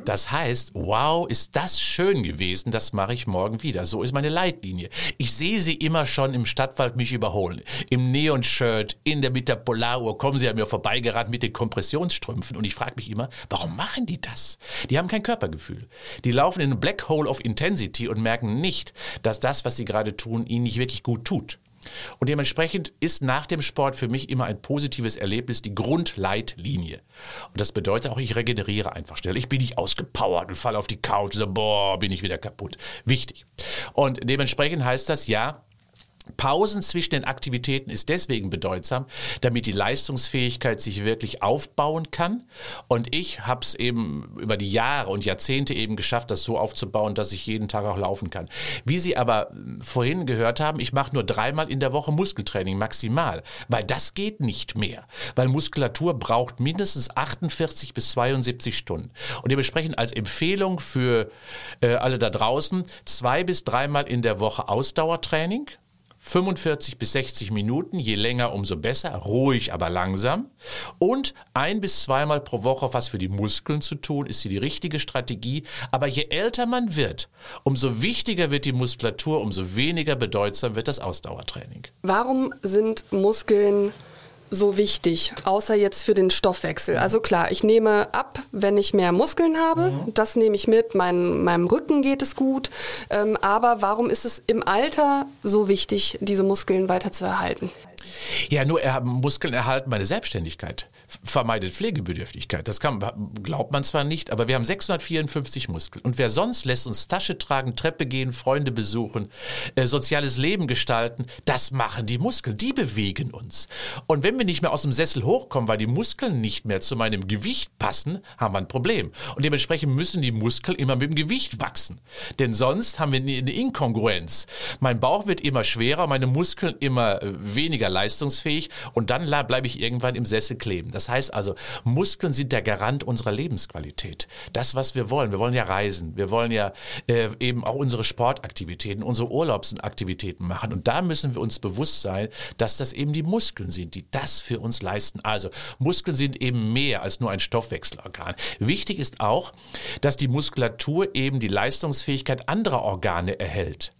Das heißt, wow, ist das schön gewesen, das mache ich morgen wieder. So ist meine Leitlinie. Ich sehe sie immer schon im Stadtwald mich überholen. Im Neon-Shirt, in der, mit der Polaruhr kommen sie an mir vorbeigerannt mit den Kompressionsstrümpfen und ich frage mich immer, warum machen die das? Die haben kein Körpergefühl. Die laufen in ein Black Hole of Intensity und merken nicht, dass das, was sie gerade tun, ihnen nicht wirklich gut tut. Und dementsprechend ist nach dem Sport für mich immer ein positives Erlebnis die Grundleitlinie. Und das bedeutet auch, ich regeneriere einfach schnell. Ich bin nicht ausgepowert und falle auf die Couch und so, boah, bin ich wieder kaputt. Wichtig. Und dementsprechend heißt das, ja, Pausen zwischen den Aktivitäten ist deswegen bedeutsam, damit die Leistungsfähigkeit sich wirklich aufbauen kann. Und ich habe es eben über die Jahre und Jahrzehnte eben geschafft, das so aufzubauen, dass ich jeden Tag auch laufen kann. Wie Sie aber vorhin gehört haben, ich mache nur dreimal in der Woche Muskeltraining maximal, weil das geht nicht mehr. Weil Muskulatur braucht mindestens 48 bis 72 Stunden. Und dementsprechend als Empfehlung für äh, alle da draußen, zwei bis dreimal in der Woche Ausdauertraining 45 bis 60 Minuten, je länger, umso besser, ruhig, aber langsam. Und ein bis zweimal pro Woche was für die Muskeln zu tun, ist hier die richtige Strategie. Aber je älter man wird, umso wichtiger wird die Muskulatur, umso weniger bedeutsam wird das Ausdauertraining. Warum sind Muskeln so wichtig, außer jetzt für den Stoffwechsel? Also klar, ich nehme ab, wenn ich mehr Muskeln habe. Mhm. Das nehme ich mit. Mein, meinem Rücken geht es gut. Ähm, aber warum ist es im Alter so wichtig, diese Muskeln weiter zu erhalten? Ja, nur er, Muskeln erhalten meine Selbstständigkeit, vermeidet Pflegebedürftigkeit. Das kann, glaubt man zwar nicht, aber wir haben 654 Muskeln. Und wer sonst lässt uns Tasche tragen, Treppe gehen, Freunde besuchen, äh, soziales Leben gestalten, das machen die Muskeln. Die bewegen uns. Und wenn wir nicht mehr aus dem Sessel hochkommen, weil die Muskeln nicht mehr zu meinem Gewicht passen, haben wir ein Problem. Und dementsprechend müssen die Muskeln immer mit dem Gewicht wachsen. Denn sonst haben wir eine Inkongruenz. Mein Bauch wird immer schwerer, meine Muskeln immer äh, weniger leistungsfähig und dann bleibe ich irgendwann im Sessel kleben. Das heißt also, Muskeln sind der Garant unserer Lebensqualität. Das, was wir wollen. Wir wollen ja reisen. Wir wollen ja äh, eben auch unsere Sportaktivitäten, unsere Urlaubsaktivitäten machen. Und da müssen wir uns bewusst sein, dass das eben die Muskeln sind, die das für uns leisten. Also Muskeln sind eben mehr als nur ein Stoffwechselorgan. Wichtig ist auch, dass die Muskulatur eben die Leistungsfähigkeit anderer Organe erhält.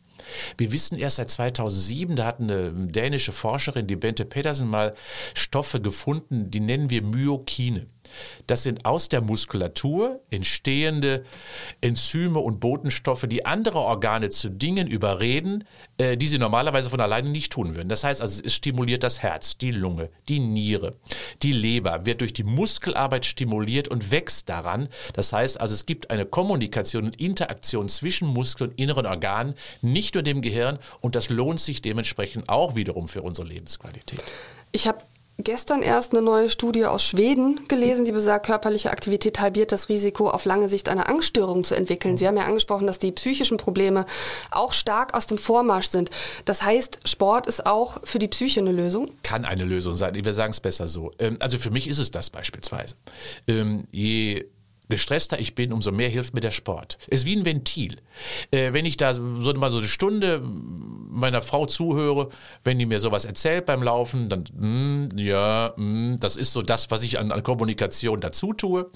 Wir wissen erst seit 2007, da hat eine dänische Forscherin, die Bente Pedersen, mal Stoffe gefunden, die nennen wir Myokine. Das sind aus der Muskulatur entstehende Enzyme und Botenstoffe, die andere Organe zu Dingen überreden, äh, die sie normalerweise von alleine nicht tun würden. Das heißt also, es stimuliert das Herz, die Lunge, die Niere, die Leber, wird durch die Muskelarbeit stimuliert und wächst daran. Das heißt also, es gibt eine Kommunikation und Interaktion zwischen Muskel und inneren Organen, nicht nur dem Gehirn und das lohnt sich dementsprechend auch wiederum für unsere Lebensqualität. Ich habe gestern erst eine neue Studie aus Schweden gelesen, die besagt, körperliche Aktivität halbiert das Risiko, auf lange Sicht eine Angststörung zu entwickeln. Sie haben ja angesprochen, dass die psychischen Probleme auch stark aus dem Vormarsch sind. Das heißt, Sport ist auch für die Psyche eine Lösung? Kann eine Lösung sein. Wir sagen es besser so. Ähm, also für mich ist es das beispielsweise. Ähm, je gestresster ich bin, umso mehr hilft mir der Sport. Ist wie ein Ventil. Äh, wenn ich da so mal so eine Stunde meiner Frau zuhöre, wenn die mir sowas erzählt beim Laufen, dann mm, ja, mm, das ist so das, was ich an, an, Kommunikation dazu tue.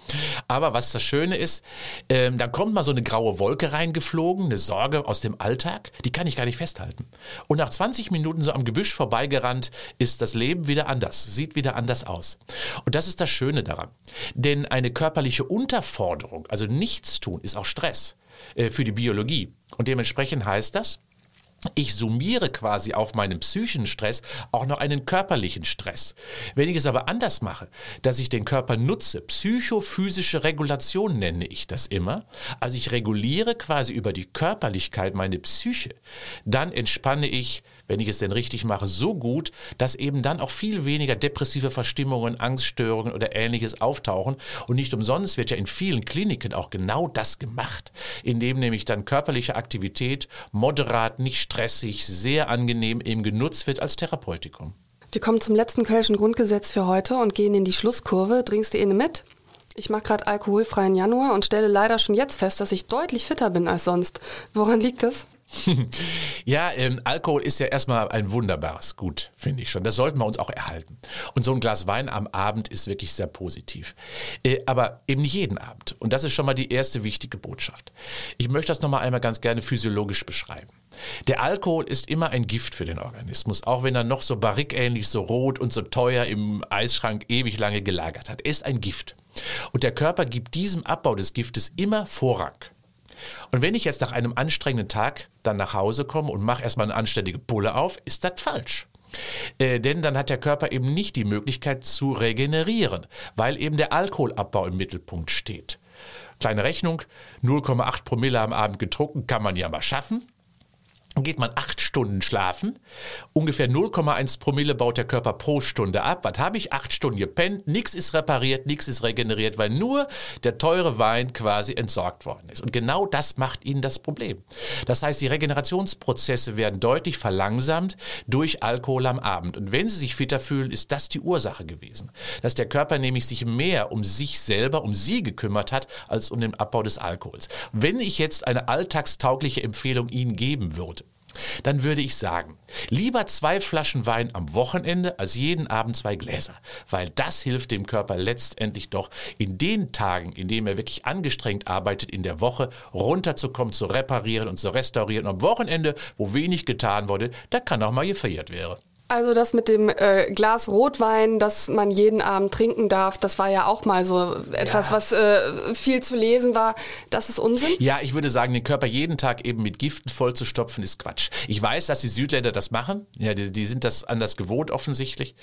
Aber was das Schöne ist, äh, dann kommt mal so eine graue Wolke reingeflogen, eine Sorge aus dem Alltag, die kann ich gar nicht festhalten. Und nach 20 Minuten so am Gebüsch vorbeigerannt, ist das Leben wieder anders, sieht wieder anders aus. Und das ist das Schöne daran. Denn eine körperliche Unter Unterforderung, also Nichtstun, ist auch Stress äh, für die Biologie. Und dementsprechend heißt das, ich summiere quasi auf meinen psychischen Stress auch noch einen körperlichen Stress. Wenn ich es aber anders mache, dass ich den Körper nutze, psychophysische Regulation nenne ich das immer, also ich reguliere quasi über die Körperlichkeit meine Psyche, dann entspanne ich, wenn ich es denn richtig mache, so gut, dass eben dann auch viel weniger depressive Verstimmungen, Angststörungen oder ähnliches auftauchen. Und nicht umsonst wird ja in vielen Kliniken auch genau das gemacht, indem nämlich dann körperliche Aktivität moderat, nicht stressig, sehr angenehm eben genutzt wird als Therapeutikum. Wir kommen zum letzten Kölschen Grundgesetz für heute und gehen in die Schlusskurve. Trinkst du eine mit? Ich mache gerade alkoholfreien Januar und stelle leider schon jetzt fest, dass ich deutlich fitter bin als sonst. Woran liegt das? Ja, ähm, Alkohol ist ja erstmal ein wunderbares Gut, finde ich schon. Das sollten wir uns auch erhalten. Und so ein Glas Wein am Abend ist wirklich sehr positiv. Äh, aber eben nicht jeden Abend. Und das ist schon mal die erste wichtige Botschaft. Ich möchte das nochmal einmal ganz gerne physiologisch beschreiben. Der Alkohol ist immer ein Gift für den Organismus, auch wenn er noch so barrikähnlich, so rot und so teuer im Eisschrank ewig lange gelagert hat. Er ist ein Gift. Und der Körper gibt diesem Abbau des Giftes immer Vorrang. Und wenn ich jetzt nach einem anstrengenden Tag dann nach Hause komme und mache erstmal eine anständige Pulle auf, ist das falsch. Äh, denn dann hat der Körper eben nicht die Möglichkeit zu regenerieren, weil eben der Alkoholabbau im Mittelpunkt steht. Kleine Rechnung, 0,8 Promille am Abend getrunken kann man ja mal schaffen geht man acht Stunden schlafen. Ungefähr 0,1 Promille baut der Körper pro Stunde ab. Was habe ich? Acht Stunden gepennt, nichts ist repariert, nichts ist regeneriert, weil nur der teure Wein quasi entsorgt worden ist. Und genau das macht ihnen das Problem. Das heißt, die Regenerationsprozesse werden deutlich verlangsamt durch Alkohol am Abend. Und wenn sie sich fitter fühlen, ist das die Ursache gewesen. Dass der Körper nämlich sich mehr um sich selber, um sie gekümmert hat, als um den Abbau des Alkohols. Wenn ich jetzt eine alltagstaugliche Empfehlung Ihnen geben würde, dann würde ich sagen, lieber zwei Flaschen Wein am Wochenende als jeden Abend zwei Gläser, weil das hilft dem Körper letztendlich doch in den Tagen, in denen er wirklich angestrengt arbeitet, in der Woche runterzukommen, zu reparieren und zu restaurieren. Am Wochenende, wo wenig getan wurde, da kann auch mal gefeiert werden. Also das mit dem äh, Glas Rotwein, das man jeden Abend trinken darf, das war ja auch mal so etwas, ja. was äh, viel zu lesen war. Das ist Unsinn? Ja, ich würde sagen, den Körper jeden Tag eben mit Giften vollzustopfen, ist Quatsch. Ich weiß, dass die Südländer das machen. Ja, die, die sind das anders gewohnt offensichtlich,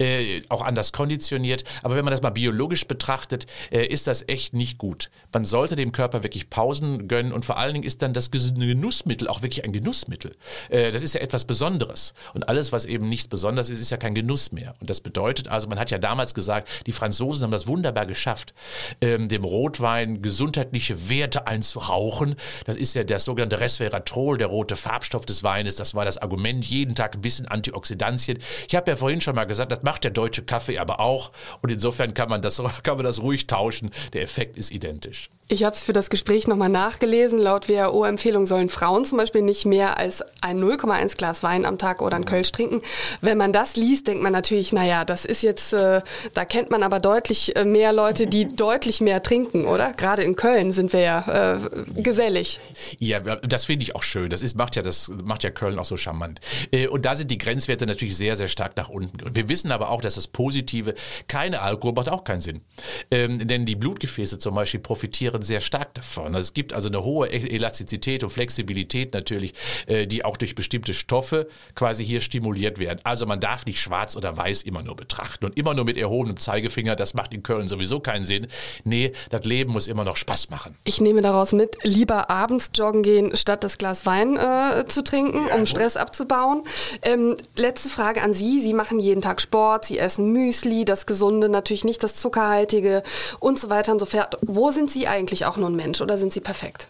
äh, auch anders konditioniert. Aber wenn man das mal biologisch betrachtet, äh, ist das echt nicht gut. Man sollte dem Körper wirklich Pausen gönnen und vor allen Dingen ist dann das Genussmittel auch wirklich ein Genussmittel. Äh, das ist ja etwas Besonderes. Und alles, was eben nichts Besonderes ist, ist ja kein Genuss mehr. Und das bedeutet also, man hat ja damals gesagt, die Franzosen haben das wunderbar geschafft, ähm, dem Rotwein gesundheitliche Werte einzuhauchen. Das ist ja das sogenannte Resveratrol, der rote Farbstoff des Weines. Das war das Argument, jeden Tag ein bisschen Antioxidantien. Ich habe ja vorhin schon mal gesagt, das macht der deutsche Kaffee aber auch. Und insofern kann man das, kann man das ruhig tauschen. Der Effekt ist identisch. Ich habe es für das Gespräch nochmal nachgelesen. Laut WHO-Empfehlung sollen Frauen zum Beispiel nicht mehr als ein 0,1 Glas Wein am Tag oder ein Kölsch trinken. Wenn man das liest, denkt man natürlich, naja, das ist jetzt, äh, da kennt man aber deutlich äh, mehr Leute, die deutlich mehr trinken, oder? Gerade in Köln sind wir ja äh, gesellig. Ja, das finde ich auch schön. Das ist, macht, ja, das macht ja Köln auch so charmant. Äh, und da sind die Grenzwerte natürlich sehr, sehr stark nach unten. Wir wissen aber auch, dass das Positive, keine Alkohol macht auch keinen Sinn. Ähm, denn die Blutgefäße zum Beispiel profitieren sehr stark davon. Also es gibt also eine hohe e- Elastizität und Flexibilität natürlich, äh, die auch durch bestimmte Stoffe quasi hier stimuliert werden. Also man darf nicht schwarz oder weiß immer nur betrachten und immer nur mit erhobenem Zeigefinger, das macht in Köln sowieso keinen Sinn. Nee, das Leben muss immer noch Spaß machen. Ich nehme daraus mit, lieber abends joggen gehen, statt das Glas Wein äh, zu trinken, ja, um Stress abzubauen. Ähm, letzte Frage an Sie. Sie machen jeden Tag Sport, Sie essen Müsli, das Gesunde, natürlich nicht das Zuckerhaltige und so weiter und so fort. Wo sind Sie eigentlich? eigentlich auch nur ein Mensch oder sind sie perfekt?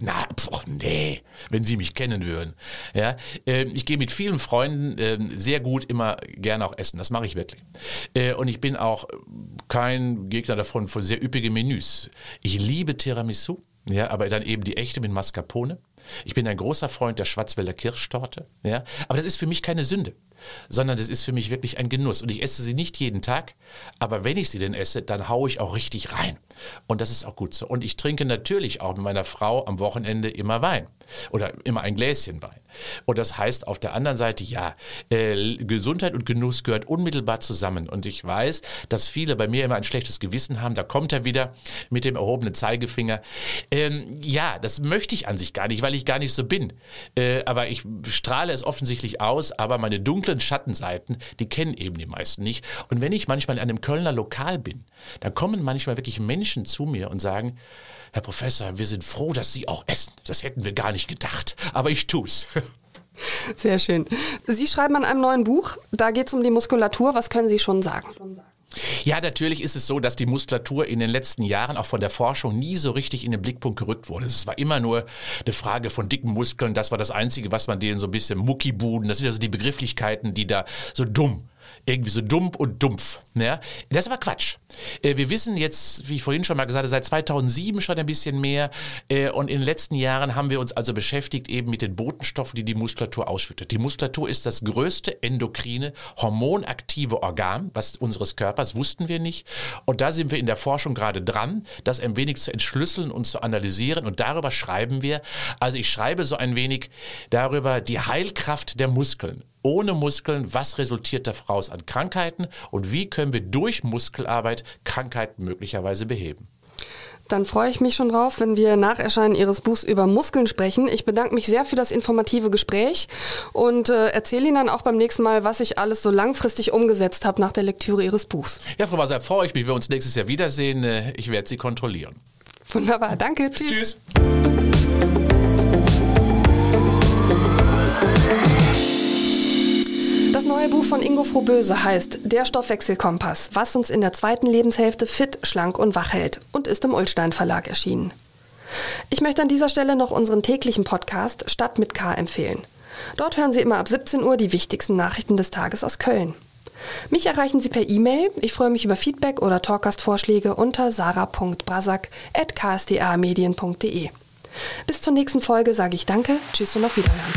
Na, boah, nee, wenn Sie mich kennen würden. Ja, äh, ich gehe mit vielen Freunden äh, sehr gut immer gerne auch essen. Das mache ich wirklich. Äh, und ich bin auch kein Gegner davon von sehr üppigen Menüs. Ich liebe Tiramisu. Ja, aber dann eben die echte mit Mascarpone. Ich bin ein großer Freund der Schwarzwälder Kirschtorte. Ja, aber das ist für mich keine Sünde sondern das ist für mich wirklich ein Genuss. Und ich esse sie nicht jeden Tag, aber wenn ich sie denn esse, dann haue ich auch richtig rein. Und das ist auch gut so. Und ich trinke natürlich auch mit meiner Frau am Wochenende immer Wein oder immer ein Gläschen Wein. Und das heißt auf der anderen Seite, ja, äh, Gesundheit und Genuss gehört unmittelbar zusammen. Und ich weiß, dass viele bei mir immer ein schlechtes Gewissen haben. Da kommt er wieder mit dem erhobenen Zeigefinger. Ähm, ja, das möchte ich an sich gar nicht, weil ich gar nicht so bin. Äh, aber ich strahle es offensichtlich aus, aber meine dunklen Schattenseiten, die kennen eben die meisten nicht. Und wenn ich manchmal in einem Kölner Lokal bin, da kommen manchmal wirklich Menschen zu mir und sagen, Herr Professor, wir sind froh, dass Sie auch essen. Das hätten wir gar nicht gedacht. Aber ich tu's. Sehr schön. Sie schreiben an einem neuen Buch. Da geht es um die Muskulatur. Was können Sie schon sagen? Ja, natürlich ist es so, dass die Muskulatur in den letzten Jahren auch von der Forschung nie so richtig in den Blickpunkt gerückt wurde. Es war immer nur eine Frage von dicken Muskeln. Das war das Einzige, was man denen so ein bisschen Muckibuden, das sind also die Begrifflichkeiten, die da so dumm irgendwie so dumm und dumpf. Ja? Das ist aber Quatsch. Äh, wir wissen jetzt, wie ich vorhin schon mal gesagt habe, seit 2007 schon ein bisschen mehr. Äh, und in den letzten Jahren haben wir uns also beschäftigt eben mit den Botenstoffen, die die Muskulatur ausschüttet. Die Muskulatur ist das größte endokrine, hormonaktive Organ was unseres Körpers, wussten wir nicht. Und da sind wir in der Forschung gerade dran, das ein wenig zu entschlüsseln und zu analysieren. Und darüber schreiben wir. Also ich schreibe so ein wenig darüber die Heilkraft der Muskeln ohne Muskeln, was resultiert daraus an Krankheiten und wie können wir durch Muskelarbeit Krankheiten möglicherweise beheben. Dann freue ich mich schon drauf, wenn wir nach Erscheinen Ihres Buchs über Muskeln sprechen. Ich bedanke mich sehr für das informative Gespräch und äh, erzähle Ihnen dann auch beim nächsten Mal, was ich alles so langfristig umgesetzt habe nach der Lektüre Ihres Buchs. Ja, Frau Wasser, freue ich mich, wenn wir uns nächstes Jahr wiedersehen. Äh, ich werde Sie kontrollieren. Wunderbar, danke. Tschüss. Tschüss. Neue Buch von Ingo Frohböse heißt Der Stoffwechselkompass, was uns in der zweiten Lebenshälfte fit, schlank und wach hält und ist im Ullstein Verlag erschienen. Ich möchte an dieser Stelle noch unseren täglichen Podcast Stadt mit K empfehlen. Dort hören Sie immer ab 17 Uhr die wichtigsten Nachrichten des Tages aus Köln. Mich erreichen Sie per E-Mail. Ich freue mich über Feedback oder Talkgastvorschläge unter sarah.brasak.ksda-medien.de. Bis zur nächsten Folge sage ich Danke, Tschüss und auf Wiederhören.